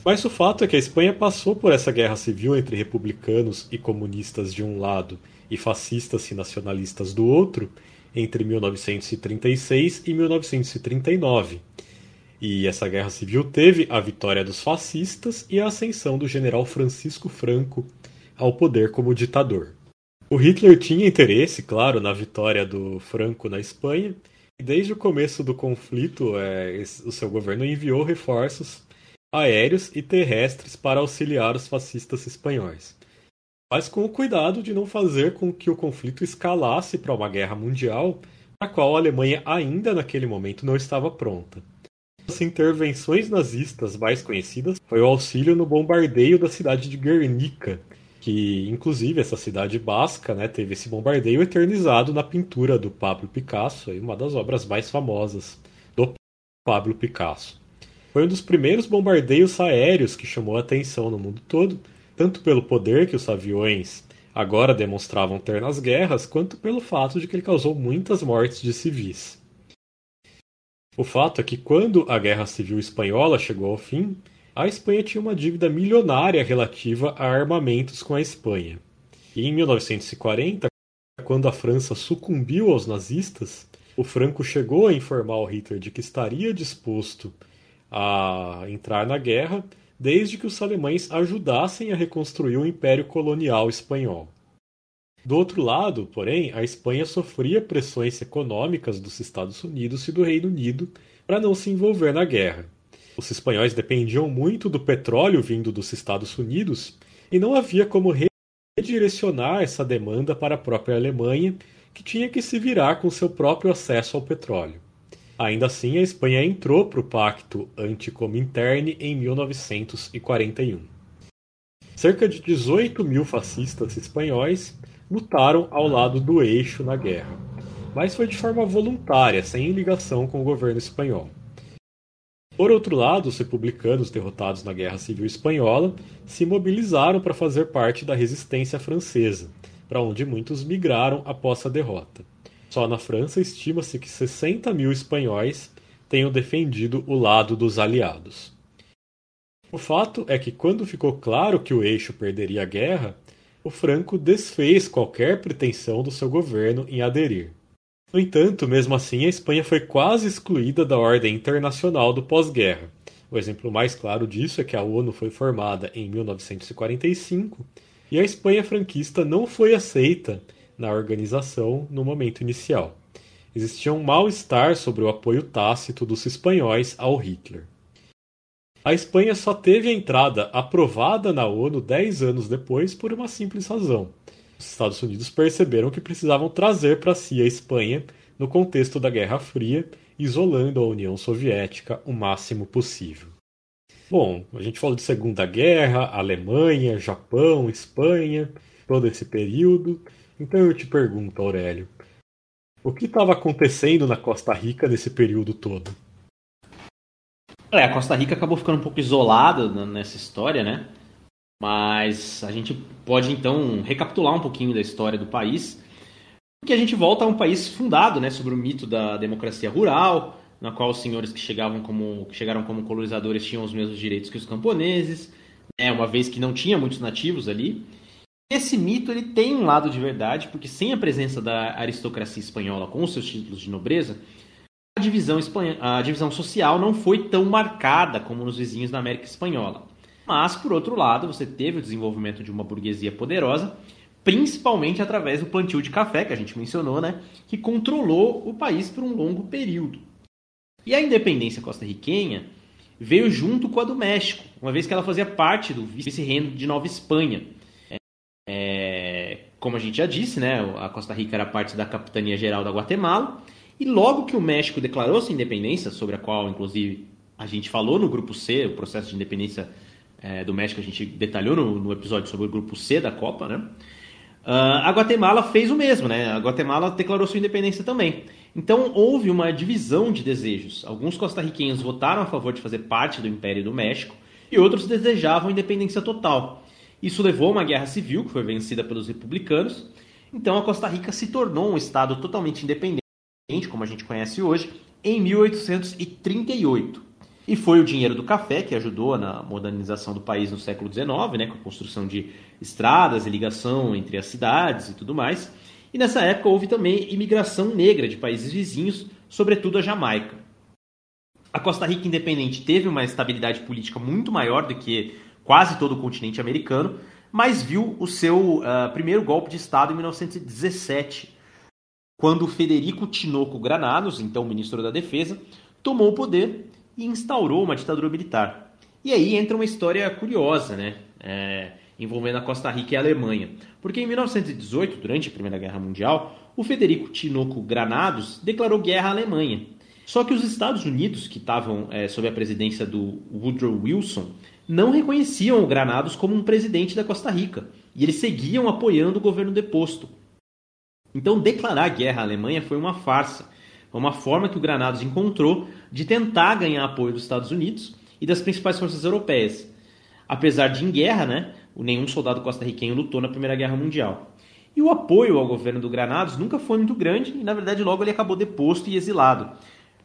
Mas o fato é que a Espanha passou por essa guerra civil entre republicanos e comunistas de um lado e fascistas e nacionalistas do outro entre 1936 e 1939. E essa guerra civil teve a vitória dos fascistas e a ascensão do general Francisco Franco ao poder como ditador. O Hitler tinha interesse, claro, na vitória do Franco na Espanha, e desde o começo do conflito, é, o seu governo enviou reforços aéreos e terrestres para auxiliar os fascistas espanhóis. Mas com o cuidado de não fazer com que o conflito escalasse para uma guerra mundial, para a qual a Alemanha ainda naquele momento não estava pronta. As intervenções nazistas mais conhecidas foi o auxílio no bombardeio da cidade de Guernica, que inclusive essa cidade basca né, teve esse bombardeio eternizado na pintura do Pablo Picasso, uma das obras mais famosas do Pablo Picasso. Foi um dos primeiros bombardeios aéreos que chamou a atenção no mundo todo, tanto pelo poder que os aviões agora demonstravam ter nas guerras, quanto pelo fato de que ele causou muitas mortes de civis. O fato é que quando a Guerra Civil Espanhola chegou ao fim, a Espanha tinha uma dívida milionária relativa a armamentos com a Espanha. E em 1940, quando a França sucumbiu aos nazistas, o Franco chegou a informar o Hitler de que estaria disposto a entrar na guerra, desde que os alemães ajudassem a reconstruir o Império Colonial Espanhol. Do outro lado, porém, a Espanha sofria pressões econômicas dos Estados Unidos e do Reino Unido para não se envolver na guerra. Os espanhóis dependiam muito do petróleo vindo dos Estados Unidos e não havia como redirecionar essa demanda para a própria Alemanha, que tinha que se virar com seu próprio acesso ao petróleo. Ainda assim, a Espanha entrou para o Pacto Anticominterne em 1941. Cerca de 18 mil fascistas espanhóis lutaram ao lado do eixo na guerra, mas foi de forma voluntária, sem ligação com o governo espanhol. Por outro lado, os republicanos derrotados na Guerra Civil Espanhola se mobilizaram para fazer parte da resistência francesa, para onde muitos migraram após a derrota. Só na França estima-se que 60 mil espanhóis tenham defendido o lado dos aliados. O fato é que, quando ficou claro que o eixo perderia a guerra, o Franco desfez qualquer pretensão do seu governo em aderir. No entanto, mesmo assim, a Espanha foi quase excluída da ordem internacional do pós-guerra. O exemplo mais claro disso é que a ONU foi formada em 1945 e a Espanha franquista não foi aceita na organização no momento inicial. Existia um mal-estar sobre o apoio tácito dos espanhóis ao Hitler. A Espanha só teve a entrada aprovada na ONU dez anos depois por uma simples razão. Os Estados Unidos perceberam que precisavam trazer para si a Espanha no contexto da Guerra Fria, isolando a União Soviética o máximo possível. Bom, a gente falou de Segunda Guerra, Alemanha, Japão, Espanha, todo esse período. Então eu te pergunto, Aurélio, o que estava acontecendo na Costa Rica nesse período todo? É, a Costa Rica acabou ficando um pouco isolada nessa história, né? Mas a gente pode então recapitular um pouquinho da história do país, porque a gente volta a um país fundado, né, sobre o mito da democracia rural, na qual os senhores que chegavam como que chegaram como colonizadores tinham os mesmos direitos que os camponeses, né, uma vez que não tinha muitos nativos ali. Esse mito ele tem um lado de verdade, porque sem a presença da aristocracia espanhola com os seus títulos de nobreza, a divisão, espanha... a divisão social não foi tão marcada como nos vizinhos da América Espanhola. Mas, por outro lado, você teve o desenvolvimento de uma burguesia poderosa, principalmente através do plantio de café, que a gente mencionou, né, que controlou o país por um longo período. E a independência costarriquenha veio junto com a do México, uma vez que ela fazia parte do vice-reino de Nova Espanha, é, como a gente já disse, né, a Costa Rica era parte da Capitania Geral da Guatemala, e logo que o México declarou sua independência, sobre a qual, inclusive, a gente falou no Grupo C, o processo de independência é, do México, a gente detalhou no, no, episódio sobre o Grupo C da Copa, né? Uh, a Guatemala fez o mesmo, né? A Guatemala declarou sua independência também. Então houve uma divisão de desejos. Alguns costarriquenhos votaram a favor de fazer parte do Império do México e outros desejavam independência total. Isso levou a uma guerra civil que foi vencida pelos republicanos. Então a Costa Rica se tornou um estado totalmente independente, como a gente conhece hoje, em 1838. E foi o dinheiro do café que ajudou na modernização do país no século XIX, né, com a construção de estradas e ligação entre as cidades e tudo mais. E nessa época houve também imigração negra de países vizinhos, sobretudo a Jamaica. A Costa Rica independente teve uma estabilidade política muito maior do que quase todo o continente americano, mas viu o seu uh, primeiro golpe de Estado em 1917, quando Federico Tinoco Granados, então ministro da Defesa, tomou o poder e instaurou uma ditadura militar. E aí entra uma história curiosa, né? É, envolvendo a Costa Rica e a Alemanha. Porque em 1918, durante a Primeira Guerra Mundial, o Federico Tinoco Granados declarou guerra à Alemanha. Só que os Estados Unidos, que estavam é, sob a presidência do Woodrow Wilson, não reconheciam o Granados como um presidente da Costa Rica e eles seguiam apoiando o governo deposto. Então, declarar guerra à Alemanha foi uma farsa foi uma forma que o Granados encontrou de tentar ganhar apoio dos Estados Unidos e das principais forças europeias. Apesar de em guerra, né, nenhum soldado costarriquenho lutou na Primeira Guerra Mundial. E o apoio ao governo do Granados nunca foi muito grande e, na verdade, logo ele acabou deposto e exilado.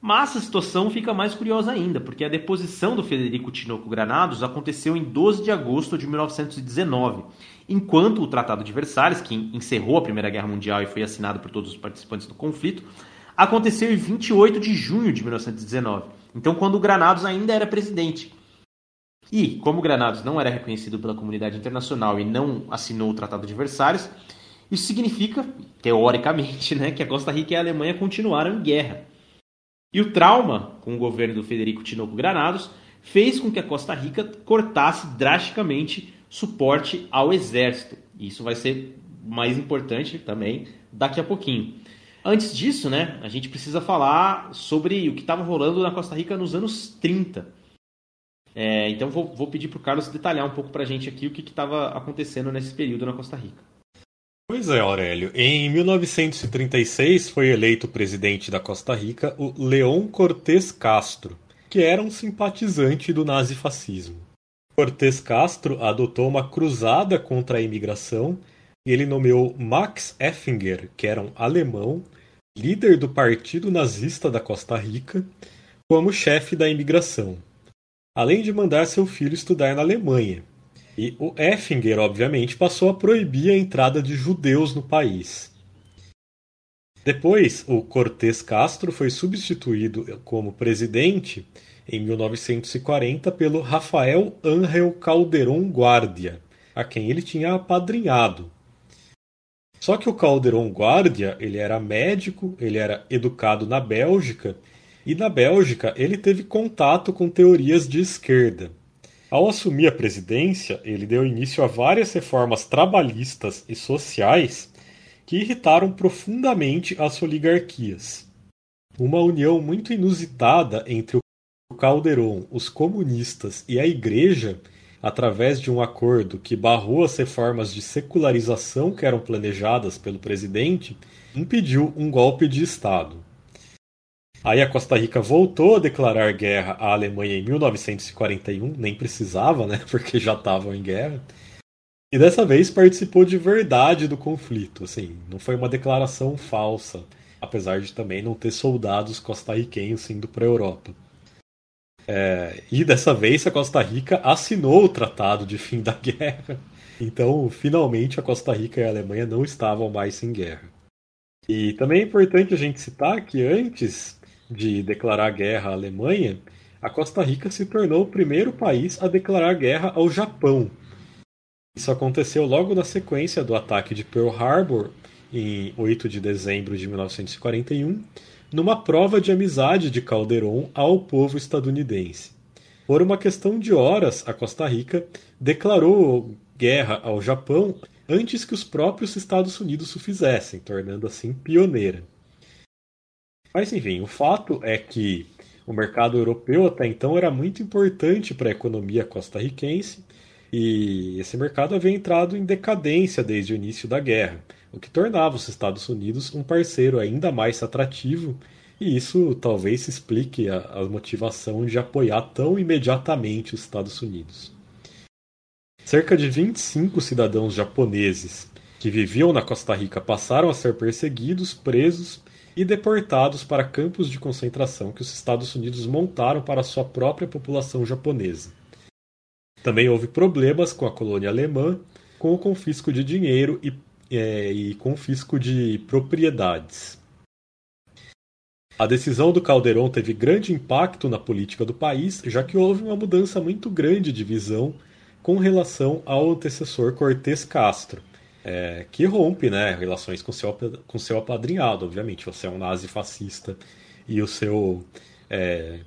Mas a situação fica mais curiosa ainda, porque a deposição do Federico Tinoco Granados aconteceu em 12 de agosto de 1919, enquanto o Tratado de Versalhes, que encerrou a Primeira Guerra Mundial e foi assinado por todos os participantes do conflito, aconteceu em 28 de junho de 1919. Então, quando o Granados ainda era presidente. E, como o Granados não era reconhecido pela comunidade internacional e não assinou o Tratado de Versalhes, isso significa, teoricamente, né, que a Costa Rica e a Alemanha continuaram em guerra. E o trauma com o governo do Federico Tinoco Granados fez com que a Costa Rica cortasse drasticamente suporte ao exército. E isso vai ser mais importante também daqui a pouquinho. Antes disso, né, a gente precisa falar sobre o que estava rolando na Costa Rica nos anos 30. É, então vou, vou pedir para o Carlos detalhar um pouco para a gente aqui o que estava acontecendo nesse período na Costa Rica. Pois é, Aurélio. Em 1936 foi eleito presidente da Costa Rica o León Cortés Castro, que era um simpatizante do nazifascismo. Cortés Castro adotou uma cruzada contra a imigração e ele nomeou Max Effinger, que era um alemão, líder do Partido Nazista da Costa Rica, como chefe da imigração, além de mandar seu filho estudar na Alemanha. E o Effinger, obviamente, passou a proibir a entrada de judeus no país. Depois, o Cortés Castro foi substituído como presidente em 1940 pelo Rafael Ángel Calderón Guardia, a quem ele tinha apadrinhado. Só que o Calderon Guardia, ele era médico, ele era educado na Bélgica, e na Bélgica ele teve contato com teorias de esquerda. Ao assumir a presidência, ele deu início a várias reformas trabalhistas e sociais que irritaram profundamente as oligarquias. Uma união muito inusitada entre o Calderon, os comunistas e a Igreja através de um acordo que barrou as reformas de secularização que eram planejadas pelo presidente, impediu um golpe de Estado. Aí a Costa Rica voltou a declarar guerra à Alemanha em 1941, nem precisava, né, porque já estavam em guerra. E dessa vez participou de verdade do conflito, assim, não foi uma declaração falsa, apesar de também não ter soldados costarriquenhos indo para a Europa. É, e dessa vez a Costa Rica assinou o tratado de fim da guerra. Então, finalmente, a Costa Rica e a Alemanha não estavam mais em guerra. E também é importante a gente citar que antes de declarar guerra à Alemanha, a Costa Rica se tornou o primeiro país a declarar guerra ao Japão. Isso aconteceu logo na sequência do ataque de Pearl Harbor, em 8 de dezembro de 1941, numa prova de amizade de Calderon ao povo estadunidense. Por uma questão de horas, a Costa Rica declarou guerra ao Japão antes que os próprios Estados Unidos o fizessem, tornando assim pioneira. Mas enfim, o fato é que o mercado europeu até então era muito importante para a economia costarriquense e esse mercado havia entrado em decadência desde o início da guerra, o que tornava os Estados Unidos um parceiro ainda mais atrativo, e isso talvez explique a, a motivação de apoiar tão imediatamente os Estados Unidos. Cerca de 25 cidadãos japoneses que viviam na Costa Rica passaram a ser perseguidos, presos e deportados para campos de concentração que os Estados Unidos montaram para sua própria população japonesa. Também houve problemas com a colônia alemã, com o confisco de dinheiro e, é, e confisco de propriedades. A decisão do Calderon teve grande impacto na política do país, já que houve uma mudança muito grande de visão com relação ao antecessor Cortés Castro, é, que rompe né, relações com seu, com seu apadrinhado. Obviamente, você é um nazi fascista e o seu é,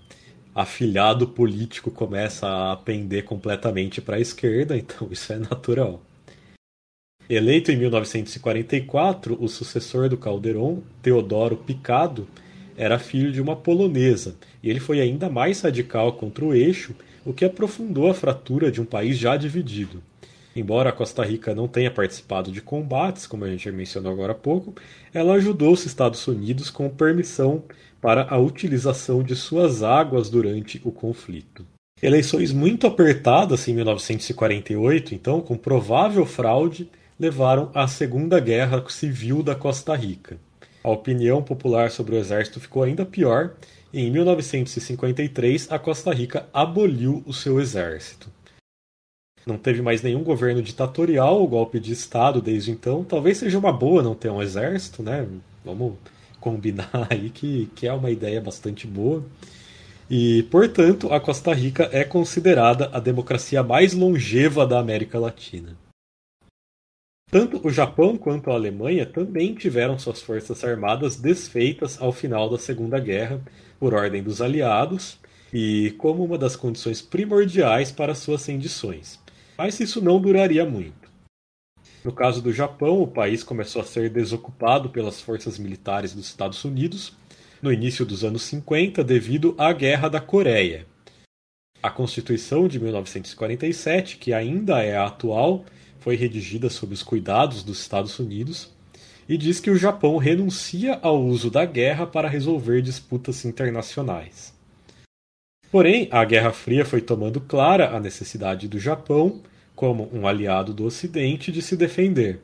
afilhado político começa a pender completamente para a esquerda, então isso é natural. Eleito em 1944, o sucessor do Calderon, Teodoro Picado, era filho de uma polonesa, e ele foi ainda mais radical contra o eixo, o que aprofundou a fratura de um país já dividido. Embora a Costa Rica não tenha participado de combates, como a gente mencionou agora há pouco, ela ajudou os Estados Unidos com permissão para a utilização de suas águas durante o conflito. Eleições muito apertadas em 1948, então, com provável fraude, levaram à Segunda Guerra Civil da Costa Rica. A opinião popular sobre o exército ficou ainda pior e em 1953 a Costa Rica aboliu o seu exército. Não teve mais nenhum governo ditatorial ou golpe de Estado desde então. Talvez seja uma boa não ter um exército, né? Vamos combinar aí que, que é uma ideia bastante boa. E, portanto, a Costa Rica é considerada a democracia mais longeva da América Latina. Tanto o Japão quanto a Alemanha também tiveram suas forças armadas desfeitas ao final da Segunda Guerra, por ordem dos aliados, e como uma das condições primordiais para suas rendições. Mas isso não duraria muito. No caso do Japão, o país começou a ser desocupado pelas forças militares dos Estados Unidos no início dos anos 50 devido à Guerra da Coreia. A Constituição de 1947, que ainda é a atual, foi redigida sob os cuidados dos Estados Unidos e diz que o Japão renuncia ao uso da guerra para resolver disputas internacionais. Porém, a Guerra Fria foi tomando clara a necessidade do Japão, como um aliado do Ocidente, de se defender.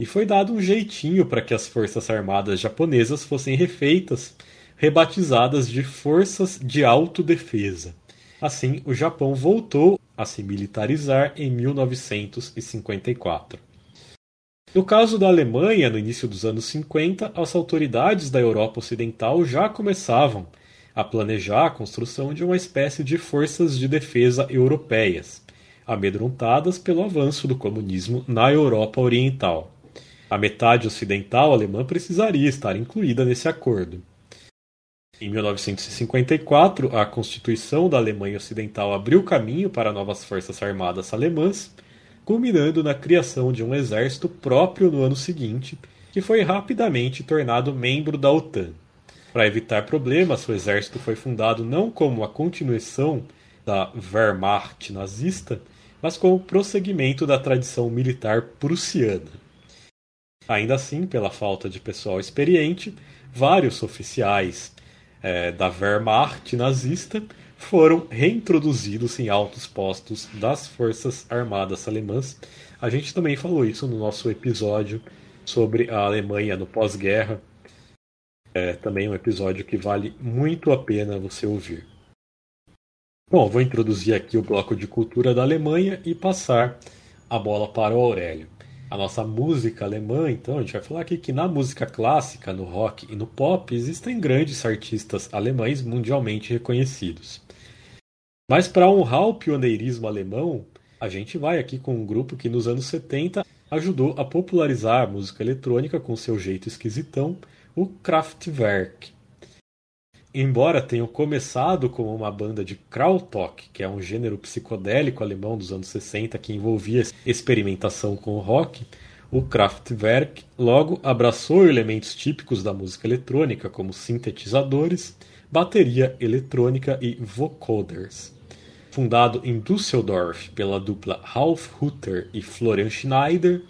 E foi dado um jeitinho para que as forças armadas japonesas fossem refeitas, rebatizadas de Forças de Autodefesa. Assim, o Japão voltou a se militarizar em 1954. No caso da Alemanha, no início dos anos 50, as autoridades da Europa Ocidental já começavam a planejar a construção de uma espécie de forças de defesa europeias, amedrontadas pelo avanço do comunismo na Europa Oriental. A metade ocidental alemã precisaria estar incluída nesse acordo. Em 1954, a Constituição da Alemanha Ocidental abriu caminho para novas forças armadas alemãs, culminando na criação de um exército próprio no ano seguinte, que foi rapidamente tornado membro da OTAN. Para evitar problemas, o exército foi fundado não como a continuação da Wehrmacht nazista, mas como prosseguimento da tradição militar prussiana. Ainda assim, pela falta de pessoal experiente, vários oficiais é, da Wehrmacht nazista foram reintroduzidos em altos postos das Forças Armadas Alemãs. A gente também falou isso no nosso episódio sobre a Alemanha no pós-guerra, é também um episódio que vale muito a pena você ouvir. Bom, vou introduzir aqui o bloco de cultura da Alemanha e passar a bola para o Aurélio. A nossa música alemã, então, a gente vai falar aqui que na música clássica, no rock e no pop, existem grandes artistas alemães mundialmente reconhecidos. Mas para honrar o pioneirismo alemão, a gente vai aqui com um grupo que nos anos 70 ajudou a popularizar a música eletrônica com seu jeito esquisitão o Kraftwerk. Embora tenham começado como uma banda de Krautrock, que é um gênero psicodélico alemão dos anos 60 que envolvia experimentação com o rock, o Kraftwerk logo abraçou elementos típicos da música eletrônica, como sintetizadores, bateria eletrônica e vocoders. Fundado em Düsseldorf pela dupla Ralf Hutter e Florian Schneider,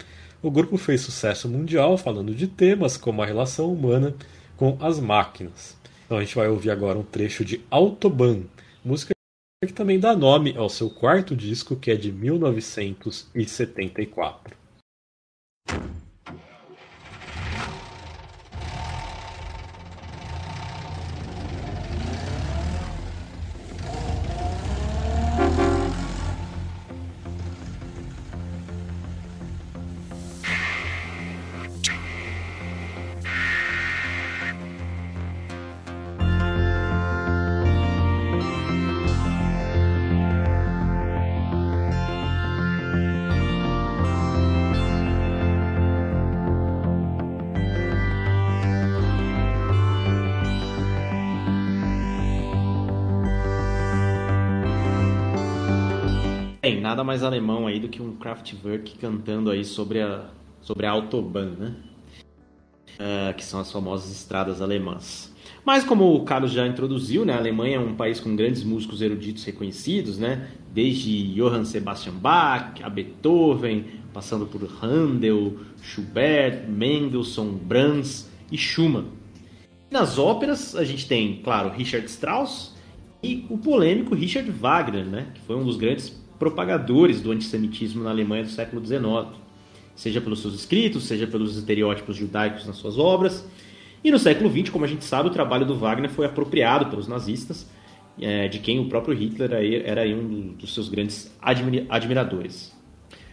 o grupo fez sucesso mundial falando de temas como a relação humana com as máquinas. Então a gente vai ouvir agora um trecho de Autobahn, música que também dá nome ao seu quarto disco, que é de 1974. Nada mais alemão aí do que um Kraftwerk cantando aí sobre a, sobre a Autobahn, né? Uh, que são as famosas estradas alemãs. Mas como o Carlos já introduziu, né, a Alemanha é um país com grandes músicos eruditos reconhecidos, né? Desde Johann Sebastian Bach, a Beethoven, passando por Handel, Schubert, Mendelssohn, Brahms e Schumann. Nas óperas a gente tem, claro, Richard Strauss e o polêmico Richard Wagner, né? Que foi um dos grandes propagadores do antissemitismo na Alemanha do século XIX, seja pelos seus escritos, seja pelos estereótipos judaicos nas suas obras. E no século XX, como a gente sabe, o trabalho do Wagner foi apropriado pelos nazistas, é, de quem o próprio Hitler era um dos seus grandes admiradores.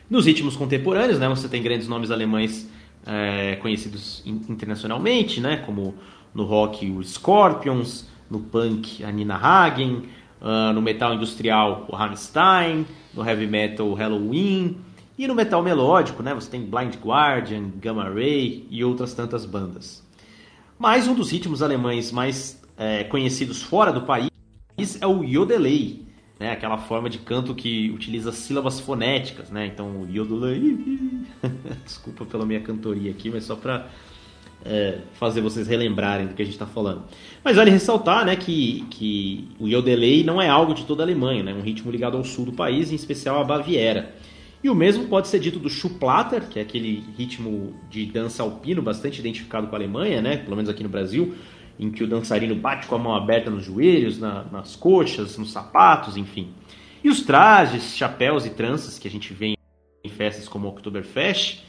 Nos ritmos contemporâneos, né, você tem grandes nomes alemães é, conhecidos internacionalmente, né, como no rock o Scorpions, no punk a Nina Hagen, uh, no metal industrial o Rammstein, no heavy metal Halloween e no metal melódico, né, você tem Blind Guardian, Gamma Ray e outras tantas bandas. Mas um dos ritmos alemães mais é, conhecidos fora do país é o Yodelei, né, aquela forma de canto que utiliza sílabas fonéticas, né, então o Yodelei, desculpa pela minha cantoria aqui, mas só para é, fazer vocês relembrarem do que a gente está falando. Mas vale ressaltar né, que, que o Yodelei não é algo de toda a Alemanha, né, é um ritmo ligado ao sul do país, em especial à Baviera. E o mesmo pode ser dito do Schuplatter, que é aquele ritmo de dança alpino bastante identificado com a Alemanha, né, pelo menos aqui no Brasil, em que o dançarino bate com a mão aberta nos joelhos, na, nas coxas, nos sapatos, enfim. E os trajes, chapéus e tranças que a gente vê em festas como o Oktoberfest,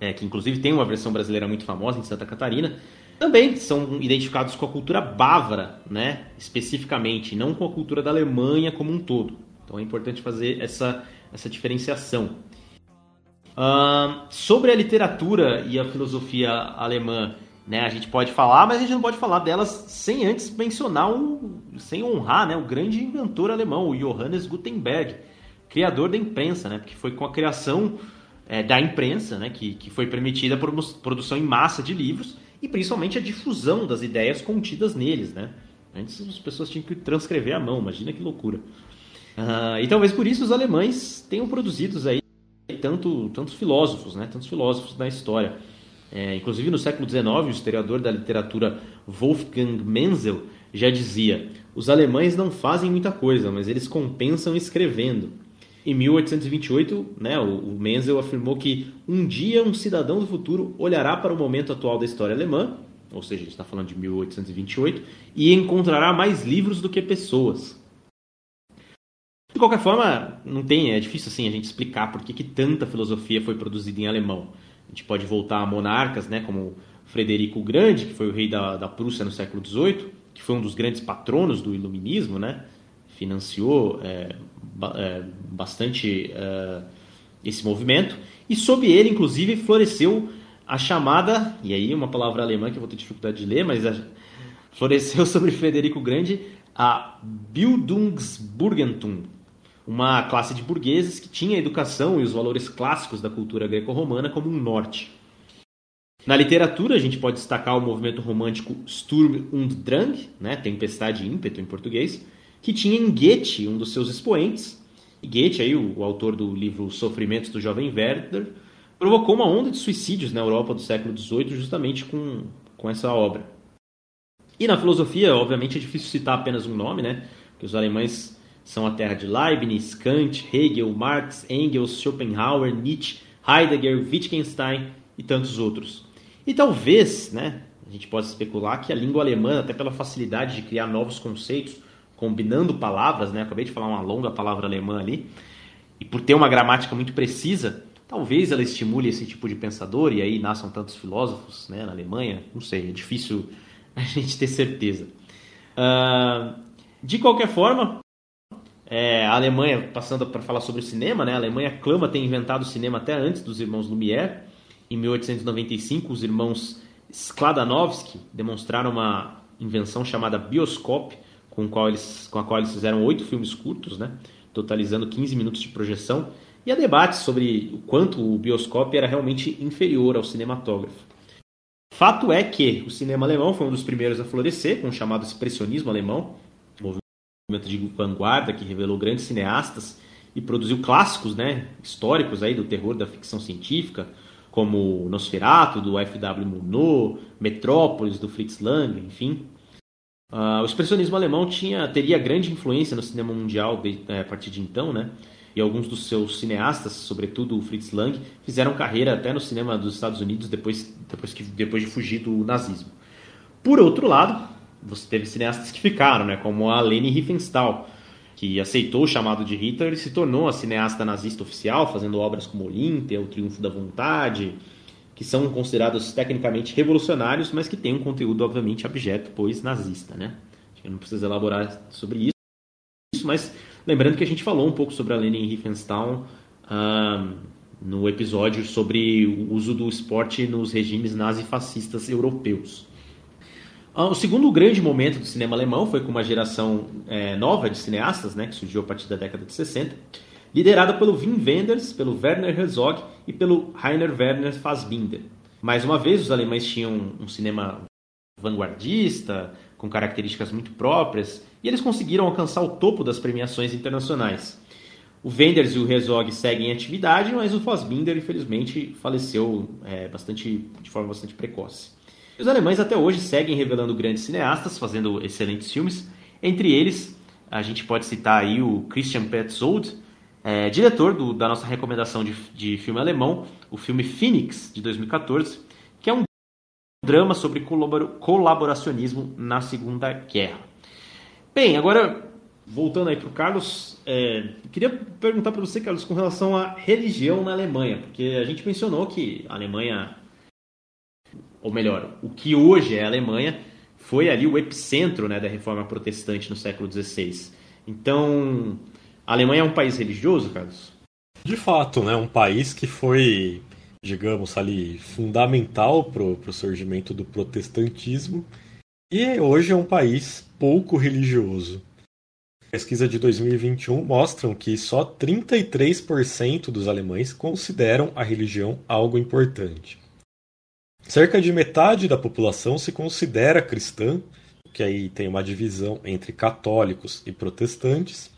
é, que inclusive tem uma versão brasileira muito famosa em Santa Catarina, também são identificados com a cultura bávara, né, especificamente, não com a cultura da Alemanha como um todo. Então é importante fazer essa, essa diferenciação. Uh, sobre a literatura e a filosofia alemã, né, a gente pode falar, mas a gente não pode falar delas sem antes mencionar, um, sem honrar né, o grande inventor alemão, o Johannes Gutenberg, criador da imprensa, né, porque foi com a criação é, da imprensa, né, que, que foi permitida a produção em massa de livros e principalmente a difusão das ideias contidas neles. Né? Antes as pessoas tinham que transcrever à mão, imagina que loucura. Uh, e talvez por isso os alemães tenham produzido aí tanto, tantos filósofos, né, tantos filósofos da história. É, inclusive no século XIX, o historiador da literatura Wolfgang Menzel já dizia: os alemães não fazem muita coisa, mas eles compensam escrevendo. Em 1828, né, o Menzel afirmou que um dia um cidadão do futuro olhará para o momento atual da história alemã, ou seja, a gente está falando de 1828, e encontrará mais livros do que pessoas. De qualquer forma, não tem, é difícil assim a gente explicar por que, que tanta filosofia foi produzida em alemão. A gente pode voltar a monarcas, né, como Frederico o Grande, que foi o rei da, da Prússia no século XVIII, que foi um dos grandes patronos do iluminismo, né, financiou é, bastante é, esse movimento, e sob ele, inclusive, floresceu a chamada, e aí uma palavra alemã que eu vou ter dificuldade de ler, mas a, floresceu sobre Frederico Grande a Bildungsburgentum, uma classe de burgueses que tinha a educação e os valores clássicos da cultura greco-romana como um norte. Na literatura, a gente pode destacar o movimento romântico Sturm und Drang, né, tempestade e ímpeto em português, que tinha em Goethe um dos seus expoentes. E Goethe, aí, o, o autor do livro Sofrimentos do Jovem Werther, provocou uma onda de suicídios na Europa do século XVIII justamente com, com essa obra. E na filosofia, obviamente, é difícil citar apenas um nome, né? Porque os alemães são a terra de Leibniz, Kant, Hegel, Marx, Engels, Schopenhauer, Nietzsche, Heidegger, Wittgenstein e tantos outros. E talvez, né, a gente possa especular que a língua alemã, até pela facilidade de criar novos conceitos, combinando palavras, né, acabei de falar uma longa palavra alemã ali, e por ter uma gramática muito precisa, talvez ela estimule esse tipo de pensador, e aí nasçam tantos filósofos né, na Alemanha, não sei, é difícil a gente ter certeza. Uh, de qualquer forma, é, a Alemanha, passando para falar sobre o cinema, né, a Alemanha clama ter inventado o cinema até antes dos irmãos Lumière. Em 1895, os irmãos Skladanovsky demonstraram uma invenção chamada bioscope, com, qual eles, com a qual eles fizeram oito filmes curtos, né, totalizando 15 minutos de projeção, e há debates sobre o quanto o bioscope era realmente inferior ao cinematógrafo. Fato é que o cinema alemão foi um dos primeiros a florescer, com o chamado expressionismo alemão, movimento de vanguarda que revelou grandes cineastas e produziu clássicos né, históricos aí do terror da ficção científica, como Nosferatu, do F.W. Murnau, Metrópolis, do Fritz Lang, enfim. Uh, o expressionismo alemão tinha, teria grande influência no cinema mundial de, é, a partir de então, né? E alguns dos seus cineastas, sobretudo o Fritz Lang, fizeram carreira até no cinema dos Estados Unidos depois, depois, que, depois de fugir do nazismo. Por outro lado, você teve cineastas que ficaram, né? Como a Leni Riefenstahl, que aceitou o chamado de Hitler e se tornou a cineasta nazista oficial, fazendo obras como Olímpia, O Triunfo da Vontade, que são considerados tecnicamente revolucionários, mas que têm um conteúdo, obviamente, abjeto, pois nazista, né? Acho que não precisa elaborar sobre isso, mas lembrando que a gente falou um pouco sobre a Lenin Riefenstahl uh, no episódio sobre o uso do esporte nos regimes nazifascistas europeus. Uh, o segundo grande momento do cinema alemão foi com uma geração é, nova de cineastas, né, que surgiu a partir da década de 60, liderada pelo Wim Wenders, pelo Werner Herzog e pelo Rainer Werner Fassbinder. Mais uma vez, os alemães tinham um cinema vanguardista, com características muito próprias, e eles conseguiram alcançar o topo das premiações internacionais. O Wenders e o Herzog seguem em atividade, mas o Fassbinder, infelizmente, faleceu é, bastante, de forma bastante precoce. Os alemães até hoje seguem revelando grandes cineastas, fazendo excelentes filmes. Entre eles, a gente pode citar aí o Christian Petzold, é, diretor do, da nossa recomendação de, de filme alemão, o filme Phoenix, de 2014, que é um drama sobre colaboracionismo na Segunda Guerra. Bem, agora voltando aí para o Carlos, é, queria perguntar para você, Carlos, com relação à religião na Alemanha, porque a gente mencionou que a Alemanha, ou melhor, o que hoje é a Alemanha, foi ali o epicentro né, da reforma protestante no século XVI. Então, a Alemanha é um país religioso, Carlos? De fato, né? Um país que foi, digamos ali, fundamental para o surgimento do protestantismo e hoje é um país pouco religioso. Pesquisa de 2021 mostram que só 33% dos alemães consideram a religião algo importante. Cerca de metade da população se considera cristã, que aí tem uma divisão entre católicos e protestantes,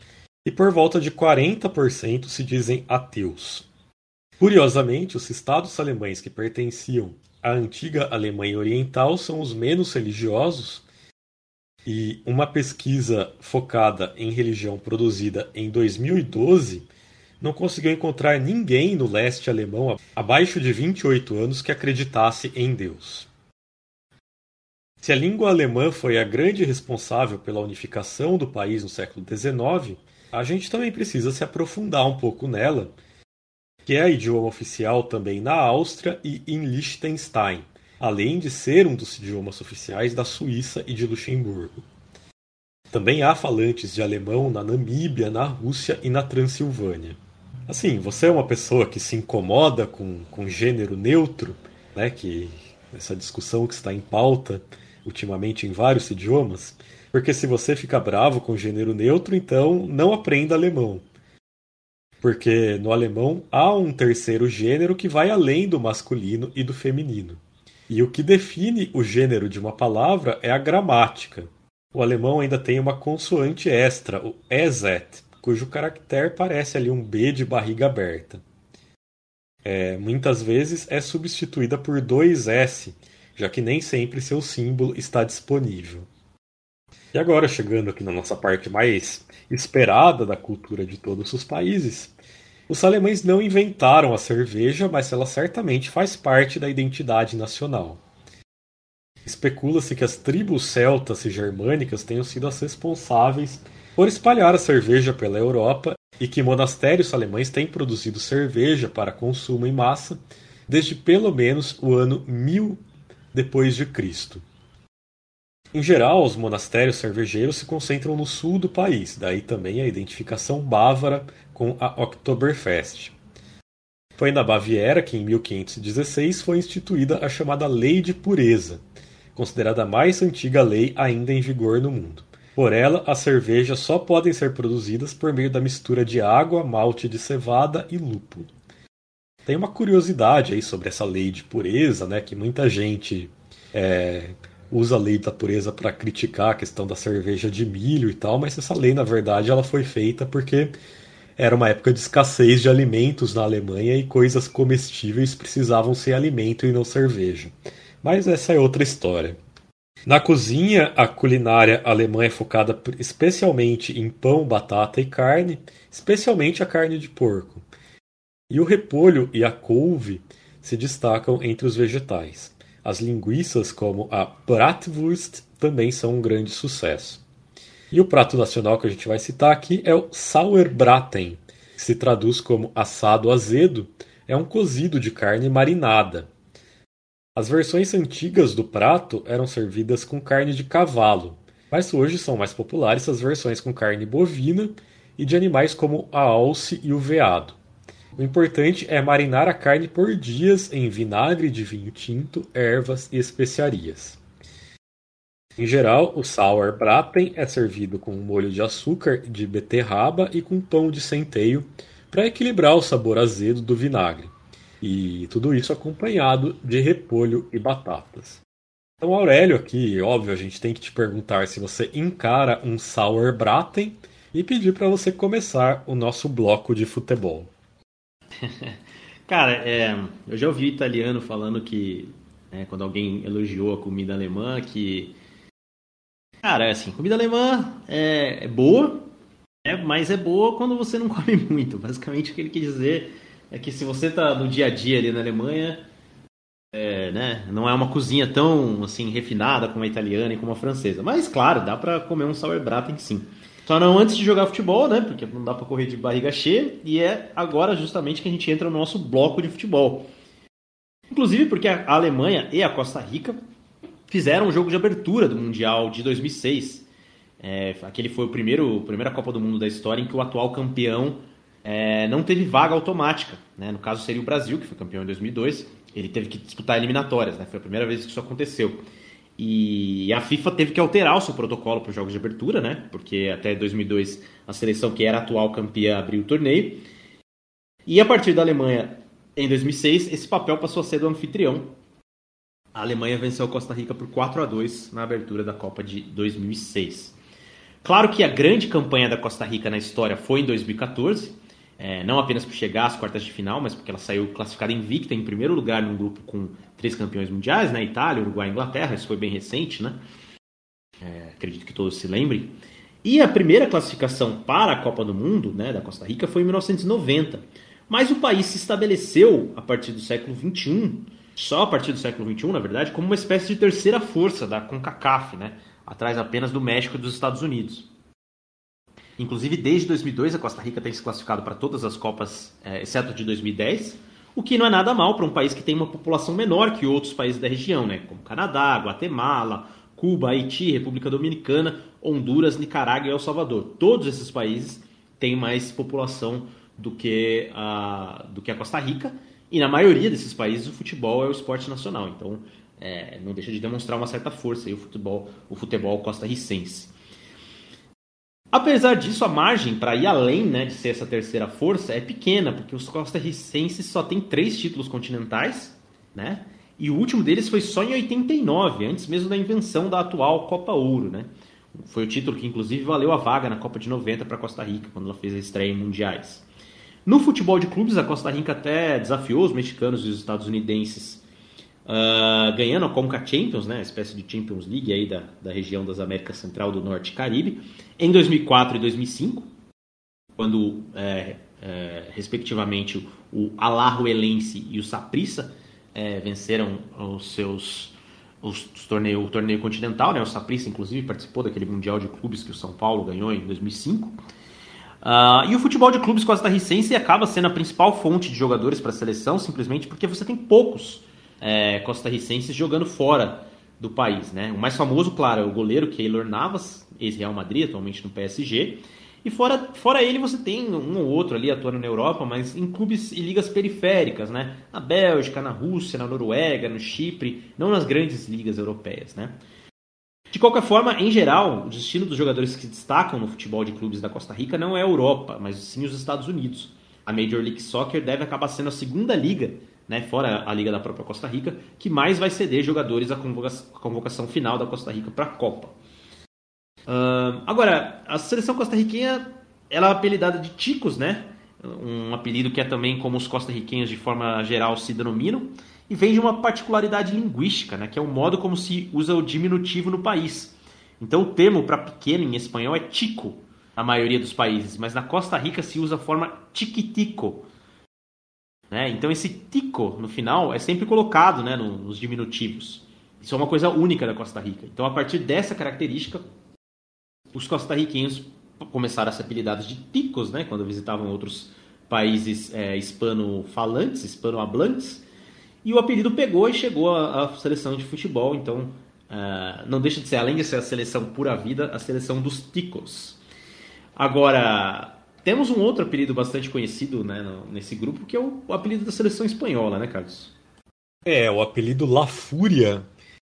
e por volta de 40% se dizem ateus. Curiosamente, os estados alemães que pertenciam à antiga Alemanha Oriental são os menos religiosos, e uma pesquisa focada em religião produzida em 2012 não conseguiu encontrar ninguém no leste alemão abaixo de 28 anos que acreditasse em Deus. Se a língua alemã foi a grande responsável pela unificação do país no século XIX, a gente também precisa se aprofundar um pouco nela, que é idioma oficial também na Áustria e em Liechtenstein, além de ser um dos idiomas oficiais da Suíça e de Luxemburgo. Também há falantes de alemão na Namíbia, na Rússia e na Transilvânia. Assim, você é uma pessoa que se incomoda com, com gênero neutro, né, que essa discussão que está em pauta ultimamente em vários idiomas, porque se você fica bravo com gênero neutro, então não aprenda alemão. Porque no alemão há um terceiro gênero que vai além do masculino e do feminino. E o que define o gênero de uma palavra é a gramática. O alemão ainda tem uma consoante extra, o EZ, cujo caractere parece ali um B de barriga aberta. É, muitas vezes é substituída por dois S, já que nem sempre seu símbolo está disponível. E agora, chegando aqui na nossa parte mais esperada da cultura de todos os países, os alemães não inventaram a cerveja, mas ela certamente faz parte da identidade nacional. Especula-se que as tribos celtas e germânicas tenham sido as responsáveis por espalhar a cerveja pela Europa e que monastérios alemães têm produzido cerveja para consumo em massa desde pelo menos o ano 1000 depois de Cristo. Em geral, os monastérios cervejeiros se concentram no sul do país, daí também a identificação bávara com a Oktoberfest. Foi na Baviera que, em 1516, foi instituída a chamada Lei de Pureza, considerada a mais antiga lei ainda em vigor no mundo. Por ela, as cervejas só podem ser produzidas por meio da mistura de água, malte de cevada e lúpulo. Tem uma curiosidade aí sobre essa lei de pureza, né? Que muita gente é, usa a lei da pureza para criticar a questão da cerveja de milho e tal, mas essa lei, na verdade, ela foi feita porque era uma época de escassez de alimentos na Alemanha e coisas comestíveis precisavam ser alimento e não cerveja. Mas essa é outra história. Na cozinha, a culinária alemã é focada especialmente em pão, batata e carne, especialmente a carne de porco. E o repolho e a couve se destacam entre os vegetais. As linguiças, como a Bratwurst, também são um grande sucesso. E o prato nacional que a gente vai citar aqui é o Sauerbraten, que se traduz como assado azedo, é um cozido de carne marinada. As versões antigas do prato eram servidas com carne de cavalo, mas hoje são mais populares as versões com carne bovina e de animais como a alce e o veado. O importante é marinar a carne por dias em vinagre de vinho tinto, ervas e especiarias. Em geral, o Sauerbraten é servido com um molho de açúcar de beterraba e com pão de centeio para equilibrar o sabor azedo do vinagre. E tudo isso acompanhado de repolho e batatas. Então, Aurélio, aqui, óbvio, a gente tem que te perguntar se você encara um Sauerbraten e pedir para você começar o nosso bloco de futebol. Cara, é, eu já ouvi italiano falando que né, quando alguém elogiou a comida alemã, que cara, é assim, comida alemã é, é boa, né, mas é boa quando você não come muito. Basicamente, o que ele quer dizer é que se você tá no dia a dia ali na Alemanha, é, né, não é uma cozinha tão assim refinada como a italiana e como a francesa. Mas claro, dá para comer um sauerbraten sim. Só não antes de jogar futebol, né? Porque não dá para correr de barriga cheia. E é agora justamente que a gente entra no nosso bloco de futebol. Inclusive porque a Alemanha e a Costa Rica fizeram o jogo de abertura do Mundial de 2006. É, aquele foi o primeiro, primeira Copa do Mundo da história em que o atual campeão é, não teve vaga automática. Né? No caso seria o Brasil, que foi campeão em 2002. Ele teve que disputar eliminatórias, né? foi a primeira vez que isso aconteceu. E a FIFA teve que alterar o seu protocolo para os jogos de abertura, né? Porque até 2002 a seleção que era atual campeã abriu o torneio. E a partir da Alemanha em 2006, esse papel passou a ser do anfitrião. A Alemanha venceu Costa Rica por 4 a 2 na abertura da Copa de 2006. Claro que a grande campanha da Costa Rica na história foi em 2014, é, não apenas por chegar às quartas de final, mas porque ela saiu classificada invicta em primeiro lugar num grupo com três campeões mundiais, né? Itália, Uruguai e Inglaterra, isso foi bem recente, né? É, acredito que todos se lembrem. E a primeira classificação para a Copa do Mundo, né, da Costa Rica, foi em 1990. Mas o país se estabeleceu a partir do século XXI, só a partir do século XXI, na verdade, como uma espécie de terceira força da CONCACAF, né? Atrás apenas do México e dos Estados Unidos. Inclusive, desde 2002, a Costa Rica tem se classificado para todas as Copas, é, exceto de 2010, o que não é nada mal para um país que tem uma população menor que outros países da região, né? como Canadá, Guatemala, Cuba, Haiti, República Dominicana, Honduras, Nicarágua e El Salvador. Todos esses países têm mais população do que a, do que a Costa Rica, e na maioria desses países o futebol é o esporte nacional, então é, não deixa de demonstrar uma certa força aí, o futebol, o futebol costarricense. Apesar disso, a margem para ir além né, de ser essa terceira força é pequena, porque os costarricenses só têm três títulos continentais, né? E o último deles foi só em 89, antes mesmo da invenção da atual Copa Ouro, né? Foi o título que inclusive valeu a vaga na Copa de 90 para Costa Rica, quando ela fez a estreia em mundiais. No futebol de clubes, a Costa Rica até desafiou os mexicanos e os estadunidenses uh, ganhando a Conca Champions, né, a espécie de Champions League aí da, da região das Américas Central, do Norte e Caribe, em 2004 e 2005, quando, é, é, respectivamente, o Alajuelense e o Saprissa é, venceram os seus os torneio, o torneio continental, né? O Saprissa, inclusive, participou daquele Mundial de Clubes que o São Paulo ganhou em 2005. Uh, ah, e o futebol de clubes costarricense acaba sendo a principal fonte de jogadores para a seleção, simplesmente porque você tem poucos é, costarricenses jogando fora do país. Né? O mais famoso, claro, é o goleiro Keylor Navas, ex-Real Madrid, atualmente no PSG. E fora, fora ele você tem um ou outro ali atuando na Europa, mas em clubes e ligas periféricas, né? Na Bélgica, na Rússia, na Noruega, no Chipre, não nas grandes ligas europeias, né? De qualquer forma, em geral, o destino dos jogadores que se destacam no futebol de clubes da Costa Rica não é a Europa, mas sim os Estados Unidos. A Major League Soccer deve acabar sendo a segunda liga né, fora a liga da própria Costa Rica, que mais vai ceder jogadores à convocação final da Costa Rica para a Copa. Uh, agora, a seleção costarriquenha ela é apelidada de Ticos, né? Um apelido que é também como os costarriquenhos de forma geral se denominam, e vem de uma particularidade linguística, né? Que é o modo como se usa o diminutivo no país. Então, o termo para pequeno em espanhol é tico, na maioria dos países, mas na Costa Rica se usa a forma tiquitico, né? Então esse tico no final é sempre colocado né, nos diminutivos. Isso é uma coisa única da Costa Rica. Então a partir dessa característica, os costarriquenhos começaram a ser apelidados de ticos, né, quando visitavam outros países é, hispano-falantes, hispano-hablantes, e o apelido pegou e chegou à, à seleção de futebol, então uh, não deixa de ser, além de ser a seleção pura vida, a seleção dos ticos. Agora, temos um outro apelido bastante conhecido né, nesse grupo, que é o, o apelido da seleção espanhola, né, Carlos? É, o apelido La Fúria,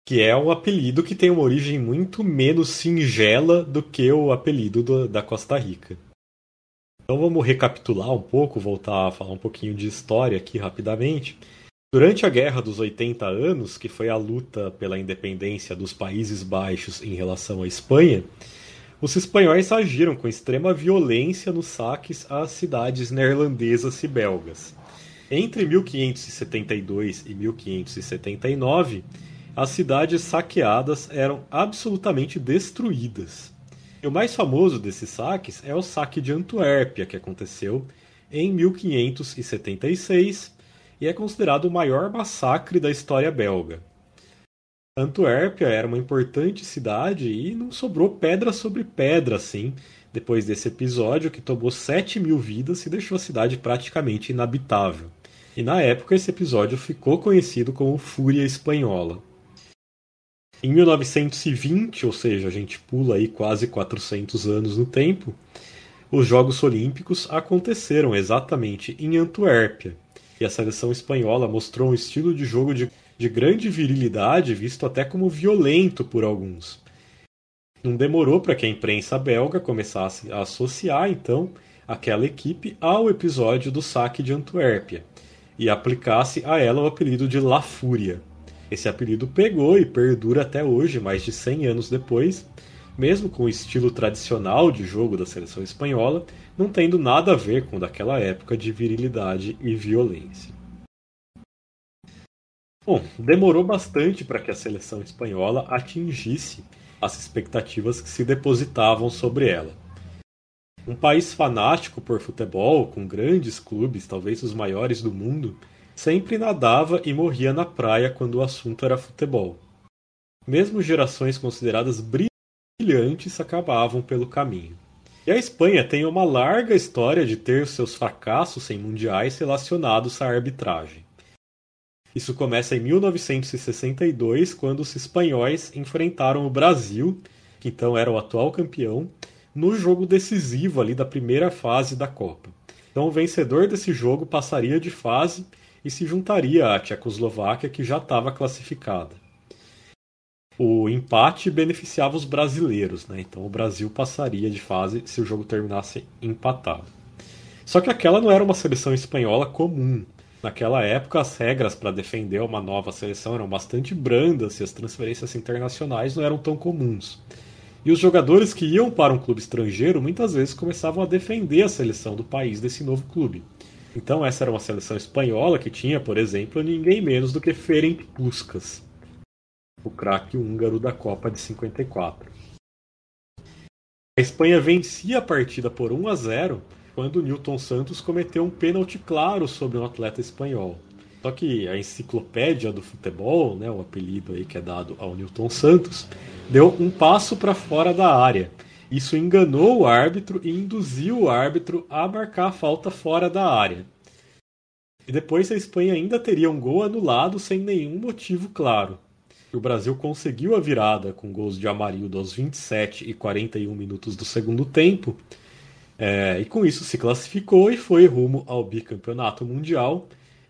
que é um apelido que tem uma origem muito menos singela do que o apelido do, da Costa Rica. Então vamos recapitular um pouco, voltar a falar um pouquinho de história aqui rapidamente. Durante a Guerra dos 80 Anos, que foi a luta pela independência dos Países Baixos em relação à Espanha, os espanhóis agiram com extrema violência nos saques às cidades neerlandesas e belgas. Entre 1572 e 1579, as cidades saqueadas eram absolutamente destruídas. E o mais famoso desses saques é o saque de Antuérpia, que aconteceu em 1576 e é considerado o maior massacre da história belga. Antuérpia era uma importante cidade e não sobrou pedra sobre pedra, assim, depois desse episódio que tomou 7 mil vidas e deixou a cidade praticamente inabitável. E na época esse episódio ficou conhecido como Fúria Espanhola. Em 1920, ou seja, a gente pula aí quase 400 anos no tempo, os Jogos Olímpicos aconteceram exatamente em Antuérpia. E a seleção espanhola mostrou um estilo de jogo de de grande virilidade, visto até como violento por alguns. Não demorou para que a imprensa belga começasse a associar, então, aquela equipe ao episódio do saque de Antuérpia e aplicasse a ela o apelido de La Fúria. Esse apelido pegou e perdura até hoje, mais de 100 anos depois, mesmo com o estilo tradicional de jogo da seleção espanhola, não tendo nada a ver com daquela época de virilidade e violência. Bom, demorou bastante para que a seleção espanhola atingisse as expectativas que se depositavam sobre ela. Um país fanático por futebol, com grandes clubes, talvez os maiores do mundo, sempre nadava e morria na praia quando o assunto era futebol. Mesmo gerações consideradas brilhantes acabavam pelo caminho. E a Espanha tem uma larga história de ter seus fracassos em mundiais relacionados à arbitragem. Isso começa em 1962, quando os espanhóis enfrentaram o Brasil, que então era o atual campeão, no jogo decisivo ali da primeira fase da Copa. Então o vencedor desse jogo passaria de fase e se juntaria à Tchecoslováquia, que já estava classificada. O empate beneficiava os brasileiros, né? então o Brasil passaria de fase se o jogo terminasse empatado. Só que aquela não era uma seleção espanhola comum. Naquela época, as regras para defender uma nova seleção eram bastante brandas e as transferências internacionais não eram tão comuns. E os jogadores que iam para um clube estrangeiro muitas vezes começavam a defender a seleção do país desse novo clube. Então essa era uma seleção espanhola que tinha, por exemplo, ninguém menos do que Ferenc Puskas, o craque húngaro da Copa de 54. A Espanha vencia a partida por 1 a 0 quando Newton Santos cometeu um pênalti claro sobre um atleta espanhol. Só que a enciclopédia do futebol, né, o apelido aí que é dado ao Newton Santos, deu um passo para fora da área. Isso enganou o árbitro e induziu o árbitro a marcar a falta fora da área. E depois a Espanha ainda teria um gol anulado sem nenhum motivo claro. O Brasil conseguiu a virada com gols de Amarildo aos 27 e 41 minutos do segundo tempo. É, e com isso se classificou e foi rumo ao bicampeonato mundial.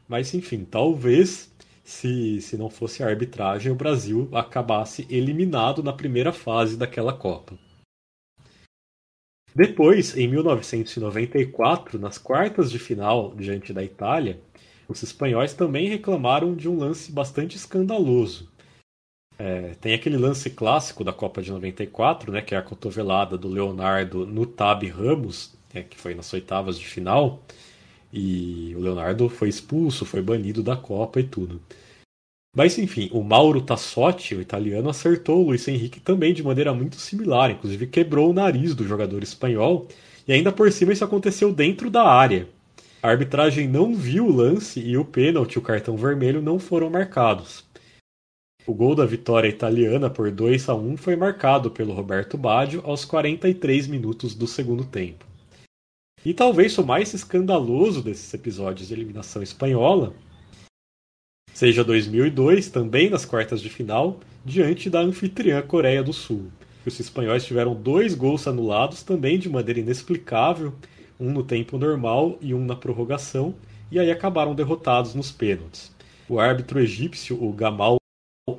Mas enfim, talvez se, se não fosse a arbitragem, o Brasil acabasse eliminado na primeira fase daquela Copa. Depois, em 1994, nas quartas de final diante da Itália, os espanhóis também reclamaram de um lance bastante escandaloso. É, tem aquele lance clássico da Copa de 94, né, que é a cotovelada do Leonardo no Tab Ramos, né, que foi nas oitavas de final, e o Leonardo foi expulso, foi banido da Copa e tudo. Mas enfim, o Mauro Tassotti, o italiano, acertou o Luiz Henrique também de maneira muito similar, inclusive quebrou o nariz do jogador espanhol, e ainda por cima isso aconteceu dentro da área. A arbitragem não viu o lance e o pênalti o cartão vermelho não foram marcados. O gol da vitória italiana por 2 a 1 foi marcado pelo Roberto Baggio aos 43 minutos do segundo tempo. E talvez o mais escandaloso desses episódios de eliminação espanhola seja 2002, também nas quartas de final, diante da anfitriã Coreia do Sul. Os espanhóis tiveram dois gols anulados também de maneira inexplicável, um no tempo normal e um na prorrogação, e aí acabaram derrotados nos pênaltis. O árbitro egípcio, o Gamal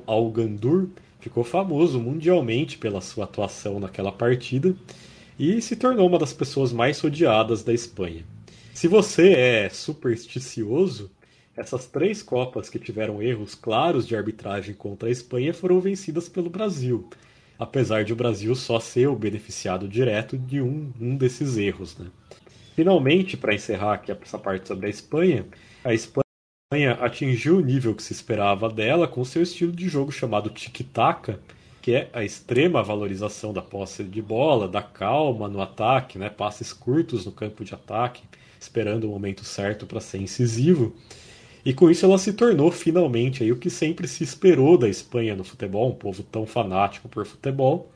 Al-Gandur, ficou famoso mundialmente pela sua atuação naquela partida e se tornou uma das pessoas mais odiadas da Espanha. Se você é supersticioso, essas três Copas que tiveram erros claros de arbitragem contra a Espanha foram vencidas pelo Brasil, apesar de o Brasil só ser o beneficiado direto de um, um desses erros. Né? Finalmente, para encerrar aqui essa parte sobre a Espanha, a Espanha atingiu o nível que se esperava dela com seu estilo de jogo chamado tic-tac, que é a extrema valorização da posse de bola, da calma no ataque, né? passes curtos no campo de ataque, esperando o momento certo para ser incisivo. E com isso ela se tornou finalmente aí o que sempre se esperou da Espanha no futebol, um povo tão fanático por futebol.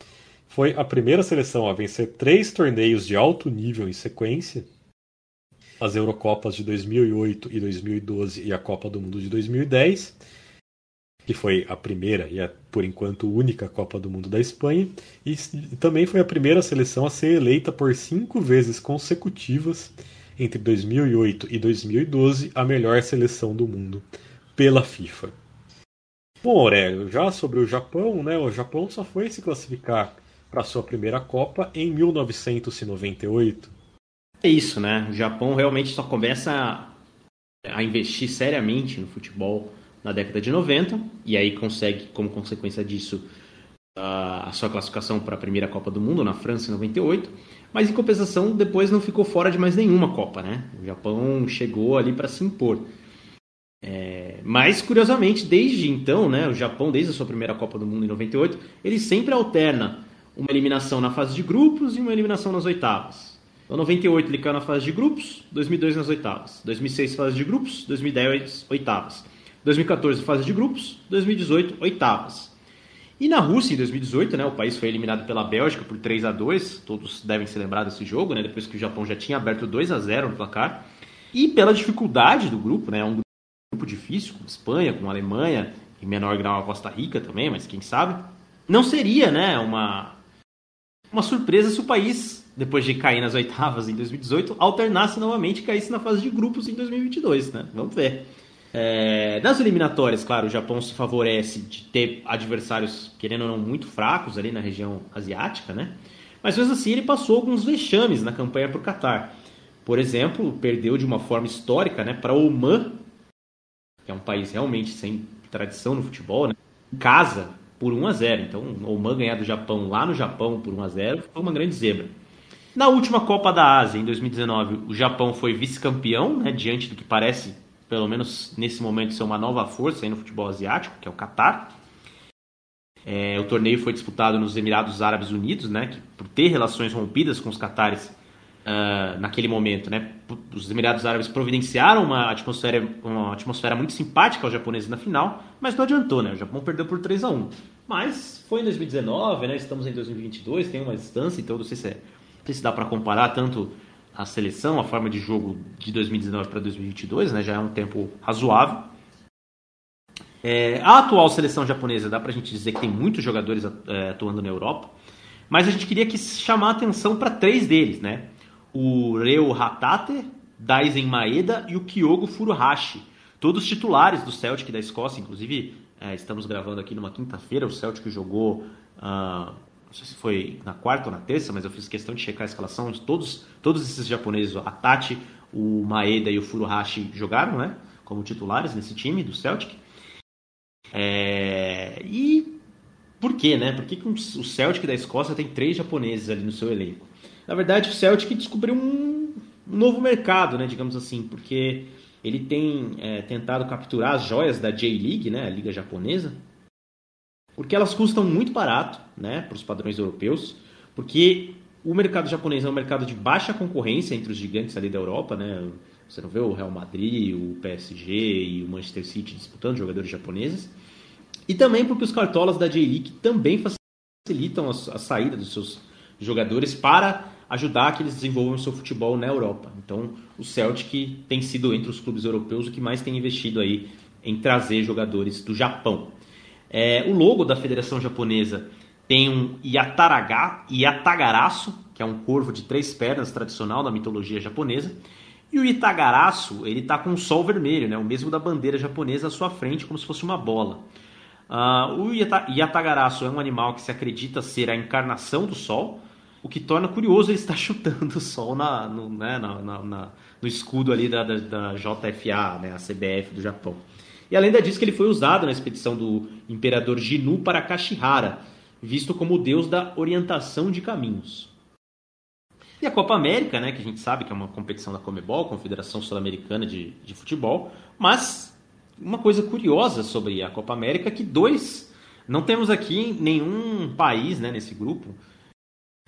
Foi a primeira seleção a vencer três torneios de alto nível em sequência, as Eurocopas de 2008 e 2012 e a Copa do Mundo de 2010 que foi a primeira e a, por enquanto única Copa do Mundo da Espanha, e também foi a primeira seleção a ser eleita por cinco vezes consecutivas entre 2008 e 2012 a melhor seleção do mundo pela FIFA. Bom, Aurélio, já sobre o Japão, né? O Japão só foi se classificar para sua primeira Copa em 1998. É isso, né? O Japão realmente só começa a investir seriamente no futebol na década de 90 e aí consegue, como consequência disso, a sua classificação para a primeira Copa do Mundo na França em 98. Mas em compensação, depois não ficou fora de mais nenhuma Copa, né? O Japão chegou ali para se impor. É, mas curiosamente, desde então, né, o Japão, desde a sua primeira Copa do Mundo em 98, ele sempre alterna uma eliminação na fase de grupos e uma eliminação nas oitavas. Então, 98 ele caiu na fase de grupos, 2002 nas oitavas, 2006 fase de grupos, 2010 oitavas. 2014, fase de grupos. 2018, oitavas. E na Rússia, em 2018, né, o país foi eliminado pela Bélgica por 3 a 2 Todos devem se lembrar desse jogo, né, depois que o Japão já tinha aberto 2 a 0 no placar. E pela dificuldade do grupo, né, um grupo difícil, com Espanha, com Alemanha, em menor grau a Costa Rica também, mas quem sabe, não seria né, uma, uma surpresa se o país, depois de cair nas oitavas em 2018, alternasse novamente e caísse na fase de grupos em 2022. Né? Vamos ver. É, nas eliminatórias, claro, o Japão se favorece de ter adversários, querendo ou não, muito fracos ali na região asiática, né? Mas mesmo assim ele passou alguns vexames na campanha para o Qatar. Por exemplo, perdeu de uma forma histórica né, para Oman, que é um país realmente sem tradição no futebol, né? casa, por 1 a 0 Então, Oman ganhar do Japão lá no Japão por 1 a 0 foi uma grande zebra. Na última Copa da Ásia, em 2019, o Japão foi vice-campeão, né, diante do que parece, pelo menos nesse momento, ser uma nova força no futebol asiático, que é o Catar. É, o torneio foi disputado nos Emirados Árabes Unidos, né, que, por ter relações rompidas com os catares uh, naquele momento. Né, os Emirados Árabes providenciaram uma atmosfera, uma atmosfera muito simpática aos japoneses na final, mas não adiantou. Né, o Japão perdeu por 3 a 1 Mas foi em 2019, né, estamos em 2022, tem uma distância, então não sei se é sei se dá para comparar tanto a seleção, a forma de jogo de 2019 para 2022, né? Já é um tempo razoável. É, a atual seleção japonesa dá para a gente dizer que tem muitos jogadores é, atuando na Europa, mas a gente queria que chamar atenção para três deles, né? O Reo Hatate, Daisen Maeda e o Kyogo Furuhashi, todos titulares do Celtic da Escócia, inclusive é, estamos gravando aqui numa quinta-feira, o Celtic jogou uh, não sei se foi na quarta ou na terça, mas eu fiz questão de checar a escalação todos, todos esses japoneses, a Tati, o Maeda e o Furuhashi jogaram, né, como titulares nesse time do Celtic. É, e por quê, né? Por que, que o Celtic da Escócia tem três japoneses ali no seu elenco? Na verdade, o Celtic descobriu um, novo mercado, né, digamos assim, porque ele tem é, tentado capturar as joias da J-League, né, a liga japonesa, porque elas custam muito barato, né, para os padrões europeus, porque o mercado japonês é um mercado de baixa concorrência entre os gigantes ali da Europa, né? Você não vê o Real Madrid, o PSG e o Manchester City disputando jogadores japoneses. E também porque os cartolas da J-League também facilitam a, saída dos seus jogadores para ajudar que eles desenvolvam o seu futebol na Europa. Então, o Celtic tem sido entre os clubes europeus o que mais tem investido aí em trazer jogadores do Japão. É, o logo da Federação Japonesa tem um Yataraga, Yatagaraço, que é um corvo de três pernas tradicional da mitologia japonesa. E o Itagaraço, ele está com um sol vermelho, né? o mesmo da bandeira japonesa à sua frente, como se fosse uma bola. Uh, o Yatagaraço é um animal que se acredita ser a encarnação do sol, o que torna curioso ele estar chutando o sol na, no, né, na, na, na, no escudo ali da, da, da JFA, né, a CBF do Japão. E além disso que ele foi usado na expedição do imperador Jinu para Kashihara, visto como o deus da orientação de caminhos. E a Copa América, né, que a gente sabe que é uma competição da Comebol, Confederação Sul-Americana de, de Futebol, mas uma coisa curiosa sobre a Copa América é que dois, não temos aqui nenhum país né, nesse grupo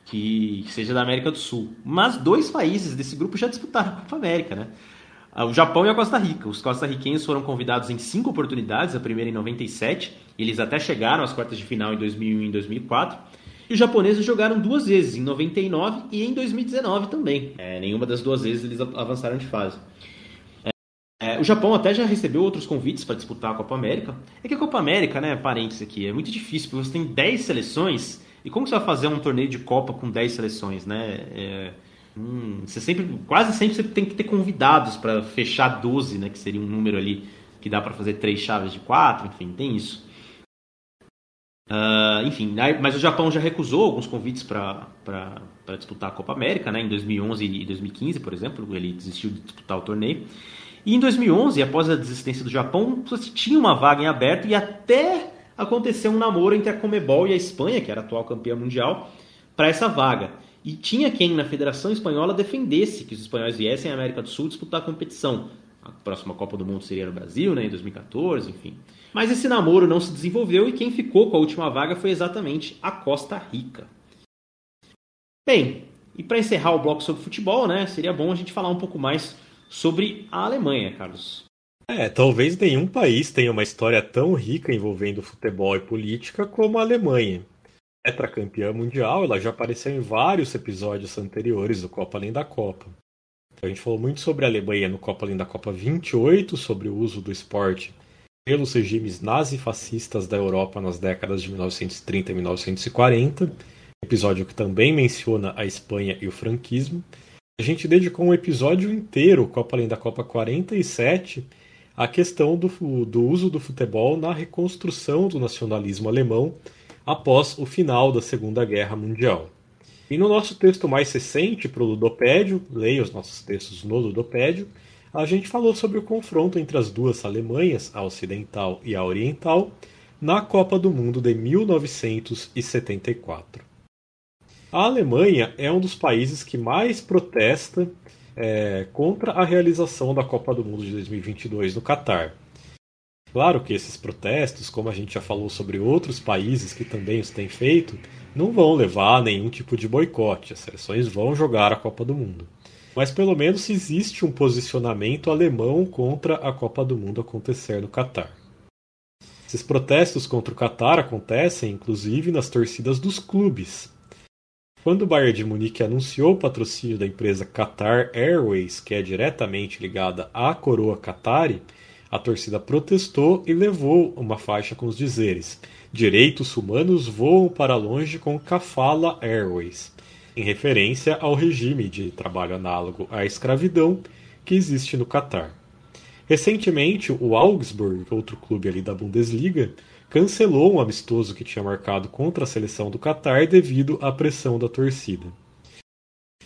que seja da América do Sul, mas dois países desse grupo já disputaram a Copa América, né? Ah, o Japão e a Costa Rica. Os costarriquenhos foram convidados em cinco oportunidades, a primeira em 97, eles até chegaram às quartas de final em 2001 e em 2004. E os japoneses jogaram duas vezes, em 99 e em 2019 também. É, nenhuma das duas vezes eles avançaram de fase. É, o Japão até já recebeu outros convites para disputar a Copa América. É que a Copa América, né, parênteses aqui, é muito difícil, porque você tem 10 seleções, e como você vai fazer um torneio de Copa com 10 seleções, né? É, Hum, você sempre, quase sempre você tem que ter convidados para fechar 12, né? Que seria um número ali que dá para fazer três chaves de quatro, enfim, tem isso. Uh, enfim, mas o Japão já recusou alguns convites para disputar a Copa América, né? Em 2011 e 2015, por exemplo, ele desistiu de disputar o torneio. E em 2011, após a desistência do Japão, tinha uma vaga em aberto e até aconteceu um namoro entre a Comebol e a Espanha, que era a atual campeã mundial, para essa vaga. E tinha quem na Federação Espanhola defendesse que os espanhóis viessem à América do Sul disputar a competição. A próxima Copa do Mundo seria no Brasil, né, em 2014, enfim. Mas esse namoro não se desenvolveu e quem ficou com a última vaga foi exatamente a Costa Rica. Bem, e para encerrar o bloco sobre futebol, né, seria bom a gente falar um pouco mais sobre a Alemanha, Carlos. É, talvez nenhum país tenha uma história tão rica envolvendo futebol e política como a Alemanha tetracampeã mundial, ela já apareceu em vários episódios anteriores do Copa Além da Copa. A gente falou muito sobre a Alemanha no Copa Além da Copa 28, sobre o uso do esporte pelos regimes nazifascistas da Europa nas décadas de 1930 e 1940, episódio que também menciona a Espanha e o franquismo. A gente dedicou um episódio inteiro, Copa Além da Copa 47, à questão do, do uso do futebol na reconstrução do nacionalismo alemão após o final da Segunda Guerra Mundial. E no nosso texto mais recente para o Ludopédio, leia os nossos textos no Ludopédio, a gente falou sobre o confronto entre as duas Alemanhas, a ocidental e a oriental, na Copa do Mundo de 1974. A Alemanha é um dos países que mais protesta é, contra a realização da Copa do Mundo de 2022 no Catar. Claro que esses protestos, como a gente já falou sobre outros países que também os têm feito, não vão levar a nenhum tipo de boicote. As seleções vão jogar a Copa do Mundo. Mas pelo menos existe um posicionamento alemão contra a Copa do Mundo acontecer no Catar. Esses protestos contra o Catar acontecem inclusive nas torcidas dos clubes. Quando o Bayern de Munique anunciou o patrocínio da empresa Qatar Airways, que é diretamente ligada à coroa Qatari, a torcida protestou e levou uma faixa com os dizeres: Direitos humanos voam para longe com Kafala Airways, em referência ao regime de trabalho análogo à escravidão que existe no Catar. Recentemente, o Augsburg, outro clube ali da Bundesliga, cancelou um amistoso que tinha marcado contra a seleção do Catar devido à pressão da torcida.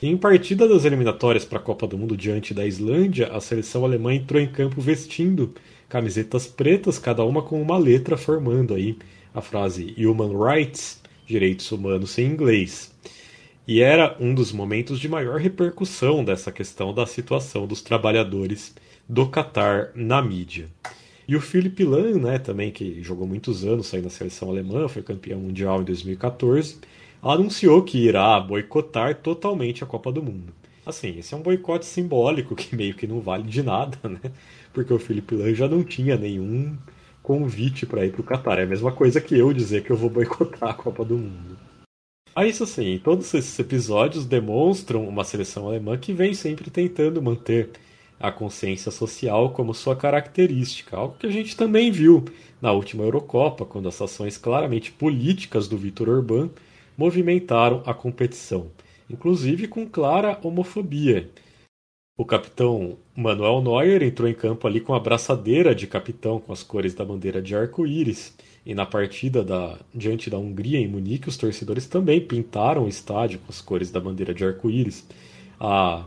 Em partida das eliminatórias para a Copa do Mundo diante da Islândia, a seleção alemã entrou em campo vestindo camisetas pretas, cada uma com uma letra formando aí a frase Human Rights, direitos humanos em inglês. E era um dos momentos de maior repercussão dessa questão da situação dos trabalhadores do Catar na mídia. E o Philipp Lahm, né, também que jogou muitos anos aí na seleção alemã, foi campeão mundial em 2014, anunciou que irá boicotar totalmente a Copa do Mundo. Assim, esse é um boicote simbólico que meio que não vale de nada, né? Porque o Felipe Lan já não tinha nenhum convite para ir para o Qatar. É a mesma coisa que eu dizer que eu vou boicotar a Copa do Mundo. Aí, isso assim, todos esses episódios demonstram uma seleção alemã que vem sempre tentando manter a consciência social como sua característica, algo que a gente também viu na última Eurocopa, quando as ações claramente políticas do Vitor Orbán movimentaram a competição, inclusive com clara homofobia. O capitão Manuel Neuer entrou em campo ali com a braçadeira de capitão com as cores da bandeira de arco-íris. E na partida da, diante da Hungria em Munique, os torcedores também pintaram o estádio com as cores da bandeira de arco-íris. A,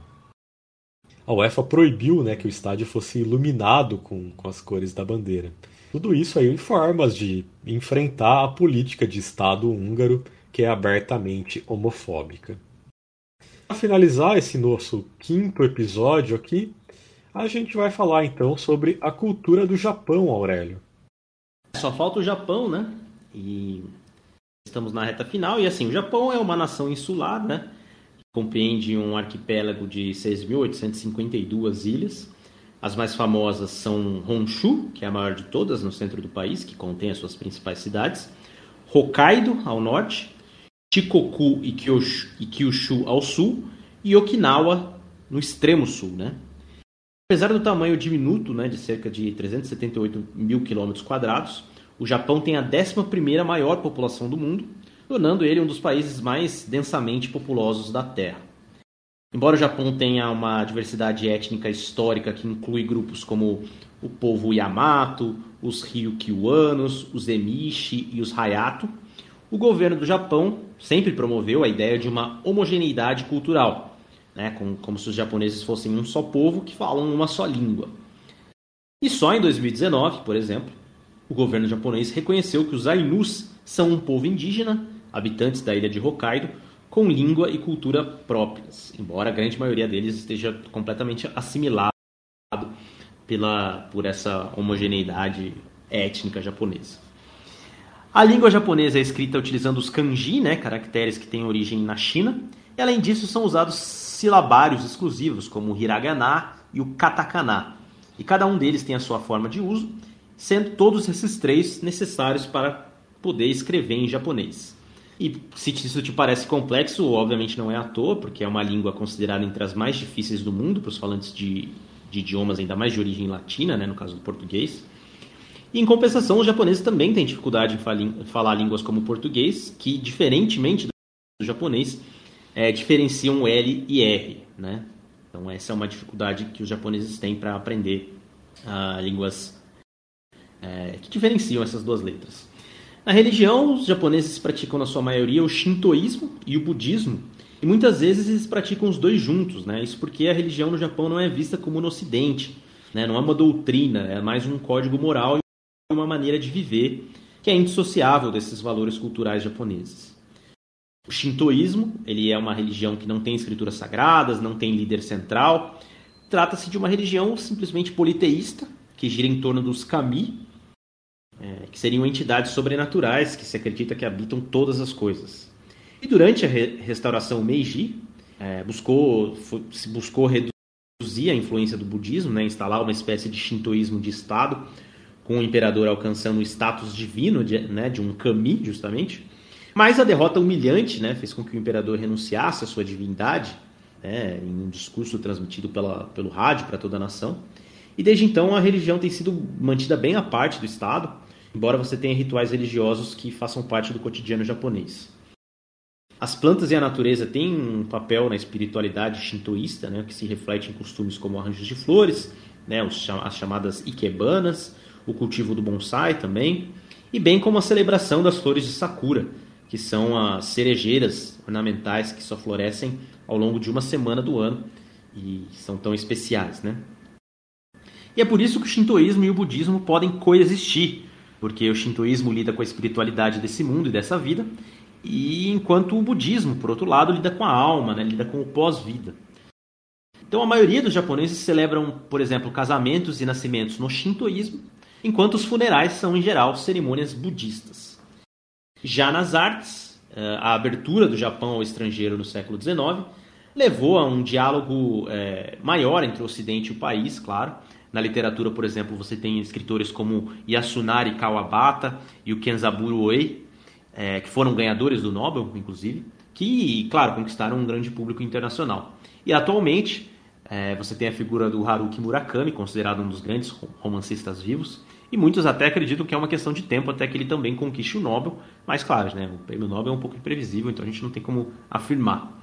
a UEFA proibiu né, que o estádio fosse iluminado com, com as cores da bandeira. Tudo isso aí em formas de enfrentar a política de Estado húngaro que é abertamente homofóbica. Para finalizar esse nosso quinto episódio aqui, a gente vai falar então sobre a cultura do Japão, Aurélio. Só falta o Japão, né? E estamos na reta final. E assim, o Japão é uma nação insular, né? Compreende um arquipélago de 6.852 ilhas. As mais famosas são Honshu, que é a maior de todas no centro do país, que contém as suas principais cidades. Hokkaido, ao norte. Shikoku e Kyushu, e Kyushu ao sul e Okinawa no extremo sul, né? Apesar do tamanho diminuto, né, de cerca de 378 mil quilômetros quadrados, o Japão tem a 11ª maior população do mundo, tornando ele um dos países mais densamente populosos da Terra. Embora o Japão tenha uma diversidade étnica histórica que inclui grupos como o povo Yamato, os Ryukyuanos, os Emishi e os Hayato, o governo do Japão sempre promoveu a ideia de uma homogeneidade cultural, né, como, como se os japoneses fossem um só povo que falam uma só língua. E só em 2019, por exemplo, o governo japonês reconheceu que os Ainus são um povo indígena, habitantes da ilha de Hokkaido, com língua e cultura próprias, embora a grande maioria deles esteja completamente assimilado pela, por essa homogeneidade étnica japonesa. A língua japonesa é escrita utilizando os kanji, né, caracteres que têm origem na China, e além disso são usados silabários exclusivos, como o hiragana e o katakana. E cada um deles tem a sua forma de uso, sendo todos esses três necessários para poder escrever em japonês. E se isso te parece complexo, obviamente não é à toa, porque é uma língua considerada entre as mais difíceis do mundo para os falantes de, de idiomas ainda mais de origem latina, né, no caso do português. E, em compensação, os japoneses também têm dificuldade em falar línguas como o português, que, diferentemente do japonês, é, diferenciam L e R. Né? Então, essa é uma dificuldade que os japoneses têm para aprender uh, línguas é, que diferenciam essas duas letras. Na religião, os japoneses praticam, na sua maioria, o shintoísmo e o budismo, e muitas vezes eles praticam os dois juntos. Né? Isso porque a religião no Japão não é vista como no Ocidente. Né? Não é uma doutrina, é mais um código moral uma maneira de viver que é indissociável desses valores culturais japoneses. O shintoísmo, ele é uma religião que não tem escrituras sagradas, não tem líder central. Trata-se de uma religião simplesmente politeísta, que gira em torno dos kami, é, que seriam entidades sobrenaturais que se acredita que habitam todas as coisas. E durante a re restauração Meiji, é, buscou, foi, se buscou reduzir a influência do budismo, né, instalar uma espécie de shintoísmo de Estado, com o imperador alcançando o status divino de, né, de um kami, justamente. Mas a derrota humilhante né, fez com que o imperador renunciasse à sua divindade, né, em um discurso transmitido pela, pelo rádio para toda a nação. E desde então a religião tem sido mantida bem à parte do Estado, embora você tenha rituais religiosos que façam parte do cotidiano japonês. As plantas e a natureza têm um papel na espiritualidade shintoísta, né, que se reflete em costumes como arranjos de flores, né, as chamadas ikebanas, o cultivo do bonsai também, e bem como a celebração das flores de sakura, que são as cerejeiras ornamentais que só florescem ao longo de uma semana do ano e são tão especiais, né? E é por isso que o shintoísmo e o budismo podem coexistir, porque o shintoísmo lida com a espiritualidade desse mundo e dessa vida, e enquanto o budismo, por outro lado, lida com a alma, né? lida com o pós-vida. Então a maioria dos japoneses celebram, por exemplo, casamentos e nascimentos no shintoísmo, enquanto os funerais são, em geral, cerimônias budistas. Já nas artes, eh, a abertura do Japão ao estrangeiro no século XIX levou a um diálogo é, maior entre o Ocidente e o país, claro. Na literatura, por exemplo, você tem escritores como Yasunari Kawabata e o Kenzaburo Oe, é, que foram ganhadores do Nobel, inclusive, que, claro, conquistaram um grande público internacional. E atualmente, você tem a figura do Haruki Murakami, considerado um dos grandes romancistas vivos, e muitos até acreditam que é uma questão de tempo até que ele também conquiste o Nobel, mas claro, né, o prêmio Nobel é um pouco imprevisível, então a gente não tem como afirmar.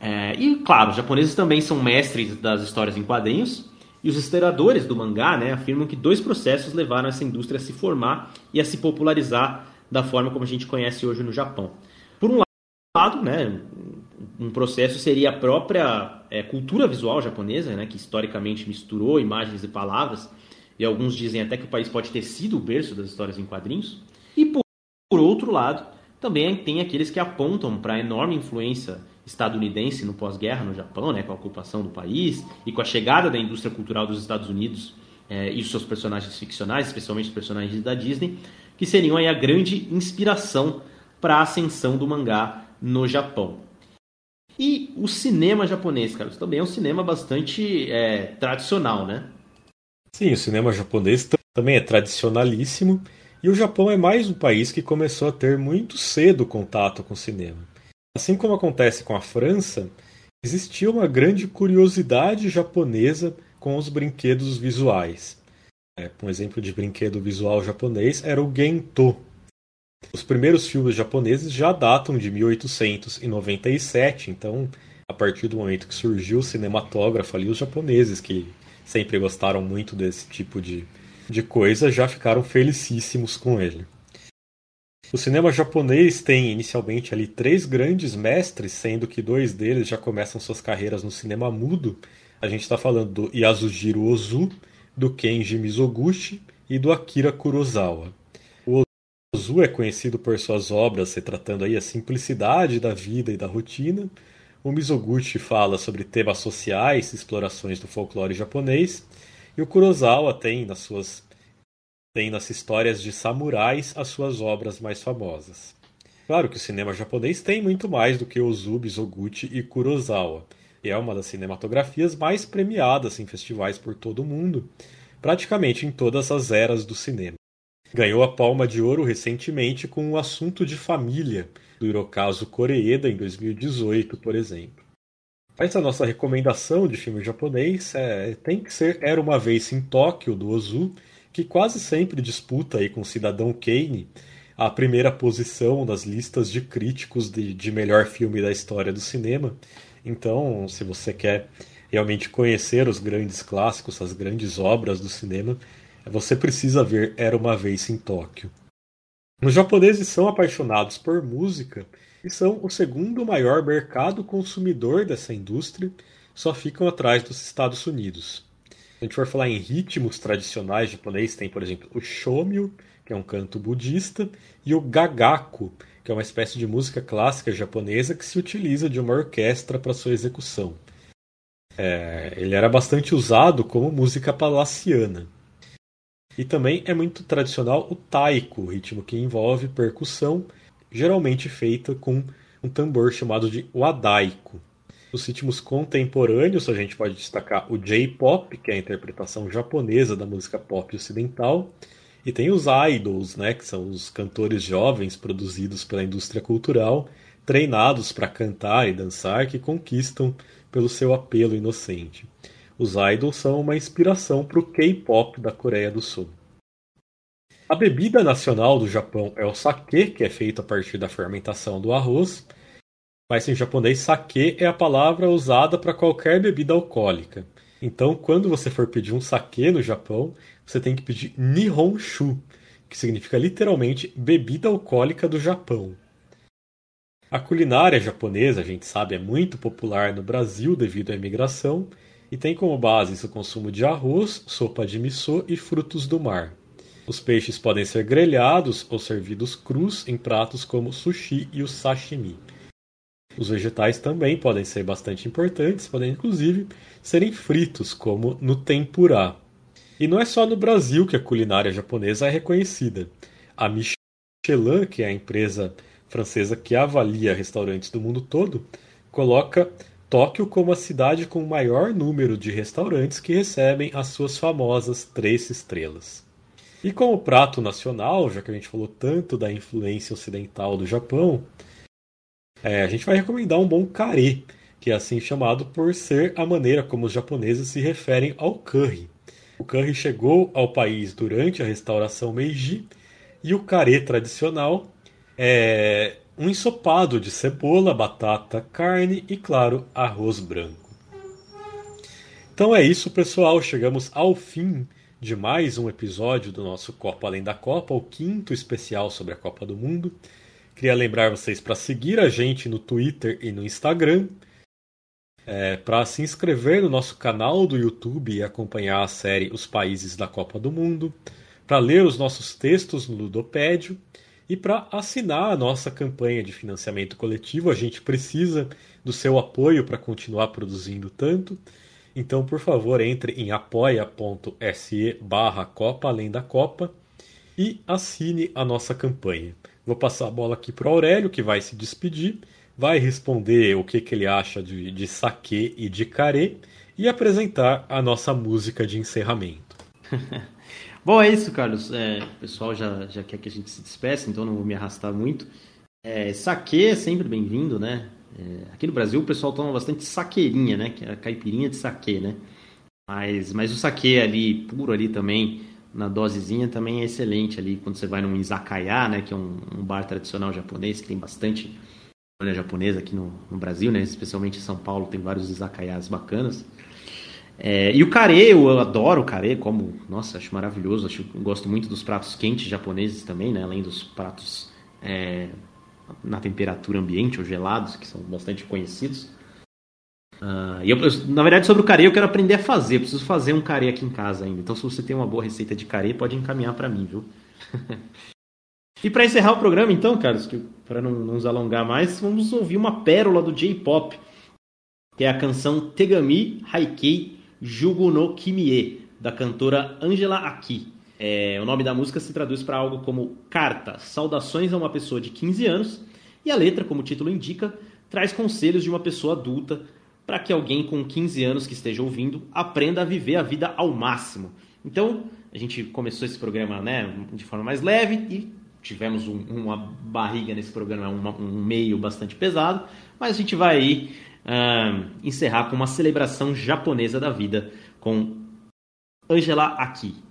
É, e claro, os japoneses também são mestres das histórias em quadrinhos, e os historiadores do mangá né, afirmam que dois processos levaram essa indústria a se formar e a se popularizar da forma como a gente conhece hoje no Japão. Por um lado, né, um processo seria a própria é, cultura visual japonesa, né, que historicamente misturou imagens e palavras, e alguns dizem até que o país pode ter sido o berço das histórias em quadrinhos. E por, outro lado, também tem aqueles que apontam para a enorme influência estadunidense no pós-guerra no Japão, né, com a ocupação do país e com a chegada da indústria cultural dos Estados Unidos é, e os seus personagens ficcionais, especialmente os personagens da Disney, que seriam aí a grande inspiração para a ascensão do mangá no Japão. E o cinema japonês, Carlos, também é um cinema bastante é, tradicional, né? Sim, o cinema japonês também é tradicionalíssimo e o Japão é mais um país que começou a ter muito cedo contato com o cinema. Assim como acontece com a França, existia uma grande curiosidade japonesa com os brinquedos visuais. É, um exemplo de brinquedo visual japonês era o Gento. Os primeiros filmes japoneses já datam de 1897, então a partir do momento que surgiu o cinematógrafo ali, os japoneses que sempre gostaram muito desse tipo de, de coisa, já ficaram felicíssimos com ele. O cinema japonês tem inicialmente ali três grandes mestres, sendo que dois deles já começam suas carreiras no cinema mudo. A gente está falando do Yasujiro Ozu, do Kenji Mizoguchi e do Akira Kurosawa. O Ozu é conhecido por suas obras retratando aí a simplicidade da vida e da rotina, o Mizoguchi fala sobre temas sociais, explorações do folclore japonês, e o Kurosawa tem nas suas tem nas histórias de samurais as suas obras mais famosas. Claro que o cinema japonês tem muito mais do que Ozu, Mizoguchi e Kurosawa. E é uma das cinematografias mais premiadas em festivais por todo o mundo, praticamente em todas as eras do cinema. Ganhou a Palma de Ouro recentemente com o assunto de família, do Hirokazu Koreeda em 2018, por exemplo. Essa nossa recomendação de filme japonês é, tem que ser Era Uma Vez em Tóquio, do Ozu, que quase sempre disputa aí com Cidadão Kane a primeira posição das listas de críticos de, de melhor filme da história do cinema. Então, se você quer realmente conhecer os grandes clássicos, as grandes obras do cinema, você precisa ver Era Uma Vez em Tóquio. Os japoneses são apaixonados por música e são o segundo maior mercado consumidor dessa indústria, só ficam atrás dos Estados Unidos. Se a gente for falar em ritmos tradicionais japoneses, tem, por exemplo, o shomyo, que é um canto budista, e o gagaku, que é uma espécie de música clássica japonesa que se utiliza de uma orquestra para sua execução. É, ele era bastante usado como música palaciana. E também é muito tradicional o taiko, ritmo que envolve percussão, geralmente feita com um tambor chamado de wadaiko. Os ritmos contemporâneos, a gente pode destacar o J-pop, que é a interpretação japonesa da música pop ocidental, e tem os idols, né, que são os cantores jovens produzidos pela indústria cultural, treinados para cantar e dançar, que conquistam pelo seu apelo inocente. Os idols são uma inspiração para o K-pop da Coreia do Sul. A bebida nacional do Japão é o sake, que é feito a partir da fermentação do arroz. Mas em japonês, sake é a palavra usada para qualquer bebida alcoólica. Então, quando você for pedir um sake no Japão, você tem que pedir Nihonshu, que significa literalmente bebida alcoólica do Japão. A culinária japonesa, a gente sabe, é muito popular no Brasil devido à imigração e tem como base o consumo de arroz, sopa de miso e frutos do mar. Os peixes podem ser grelhados ou servidos crus em pratos como o sushi e o sashimi. Os vegetais também podem ser bastante importantes, podem inclusive serem fritos, como no tempurá. E não é só no Brasil que a culinária japonesa é reconhecida. A Michelin, que é a empresa francesa que avalia restaurantes do mundo todo, coloca Tóquio como a cidade com o maior número de restaurantes que recebem as suas famosas três estrelas. E como prato nacional, já que a gente falou tanto da influência ocidental do Japão, é, a gente vai recomendar um bom carê, que é assim chamado por ser a maneira como os japoneses se referem ao curry. O curry chegou ao país durante a restauração Meiji e o carê tradicional é um ensopado de cebola, batata, carne e, claro, arroz branco. Então é isso, pessoal. Chegamos ao fim de mais um episódio do nosso Copa Além da Copa, o quinto especial sobre a Copa do Mundo. Queria lembrar vocês para seguir a gente no Twitter e no Instagram, é, para se inscrever no nosso canal do YouTube e acompanhar a série Os Países da Copa do Mundo, para ler os nossos textos no Ludopédio e para assinar a nossa campanha de financiamento coletivo, a gente precisa do seu apoio para continuar produzindo tanto. Então, por favor, entre em apoia.se barra Copa Além da Copa e assine a nossa campanha. Vou passar a bola aqui para o Aurélio, que vai se despedir, vai responder o que, que ele acha de, de saque e de carê e apresentar a nossa música de encerramento. Bom, é isso, Carlos. É, o pessoal já, já quer que a gente se despeça, então não vou me arrastar muito. É, saque é sempre bem-vindo, né? É, aqui no Brasil o pessoal toma bastante saqueirinha, né? Que é a caipirinha de saque, né? Mas, mas o saque ali, puro ali também, na dosezinha, também é excelente ali. Quando você vai num izakaya, né? Que é um, um bar tradicional japonês, que tem bastante olha japonesa aqui no, no, Brasil, né? Especialmente em São Paulo tem vários izakayas bacanas. É, e o carê, eu adoro o carê, como, nossa, acho maravilhoso, acho, gosto muito dos pratos quentes japoneses também, né, além dos pratos é, na temperatura ambiente ou gelados, que são bastante conhecidos. Uh, e eu, na verdade, sobre o carê eu quero aprender a fazer, eu preciso fazer um carê aqui em casa ainda. Então, se você tem uma boa receita de carê, pode encaminhar para mim, viu? e para encerrar o programa, então, Carlos, para não, não nos alongar mais, vamos ouvir uma pérola do J-pop, que é a canção Tegami Haikei Jugo no Kimie, da cantora Angela Aki. É, o nome da música se traduz para algo como Carta, saudações a uma pessoa de 15 anos, e a letra, como o título indica, traz conselhos de uma pessoa adulta para que alguém com 15 anos que esteja ouvindo aprenda a viver a vida ao máximo. Então, a gente começou esse programa né, de forma mais leve e tivemos um, uma barriga nesse programa, um, um meio bastante pesado, mas a gente vai aí uh, encerrar com uma celebração japonesa da vida com Angela Aki.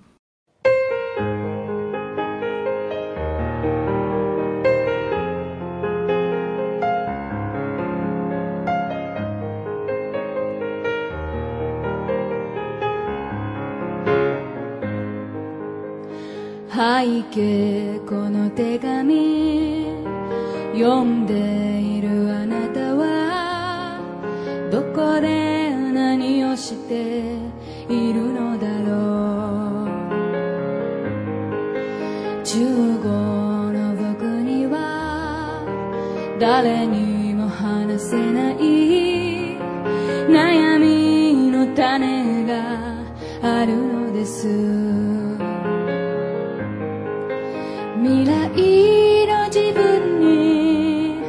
背景この手紙読んで 」誰にも話せない悩みの種があるのです。未来の自分に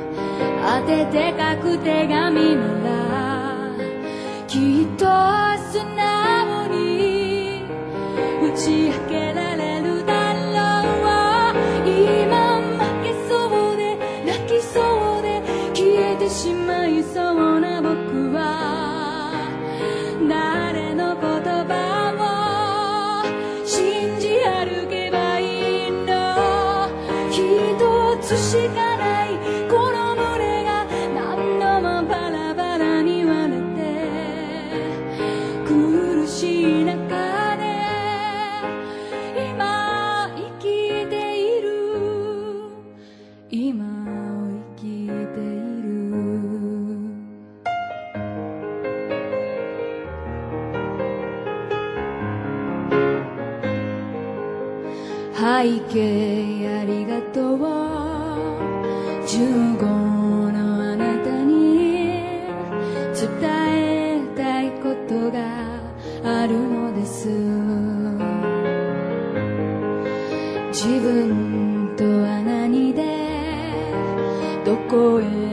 当てて書く手紙の背景ありがとう。15のあなたに伝えたいことがあるのです。自分とは何でどこへ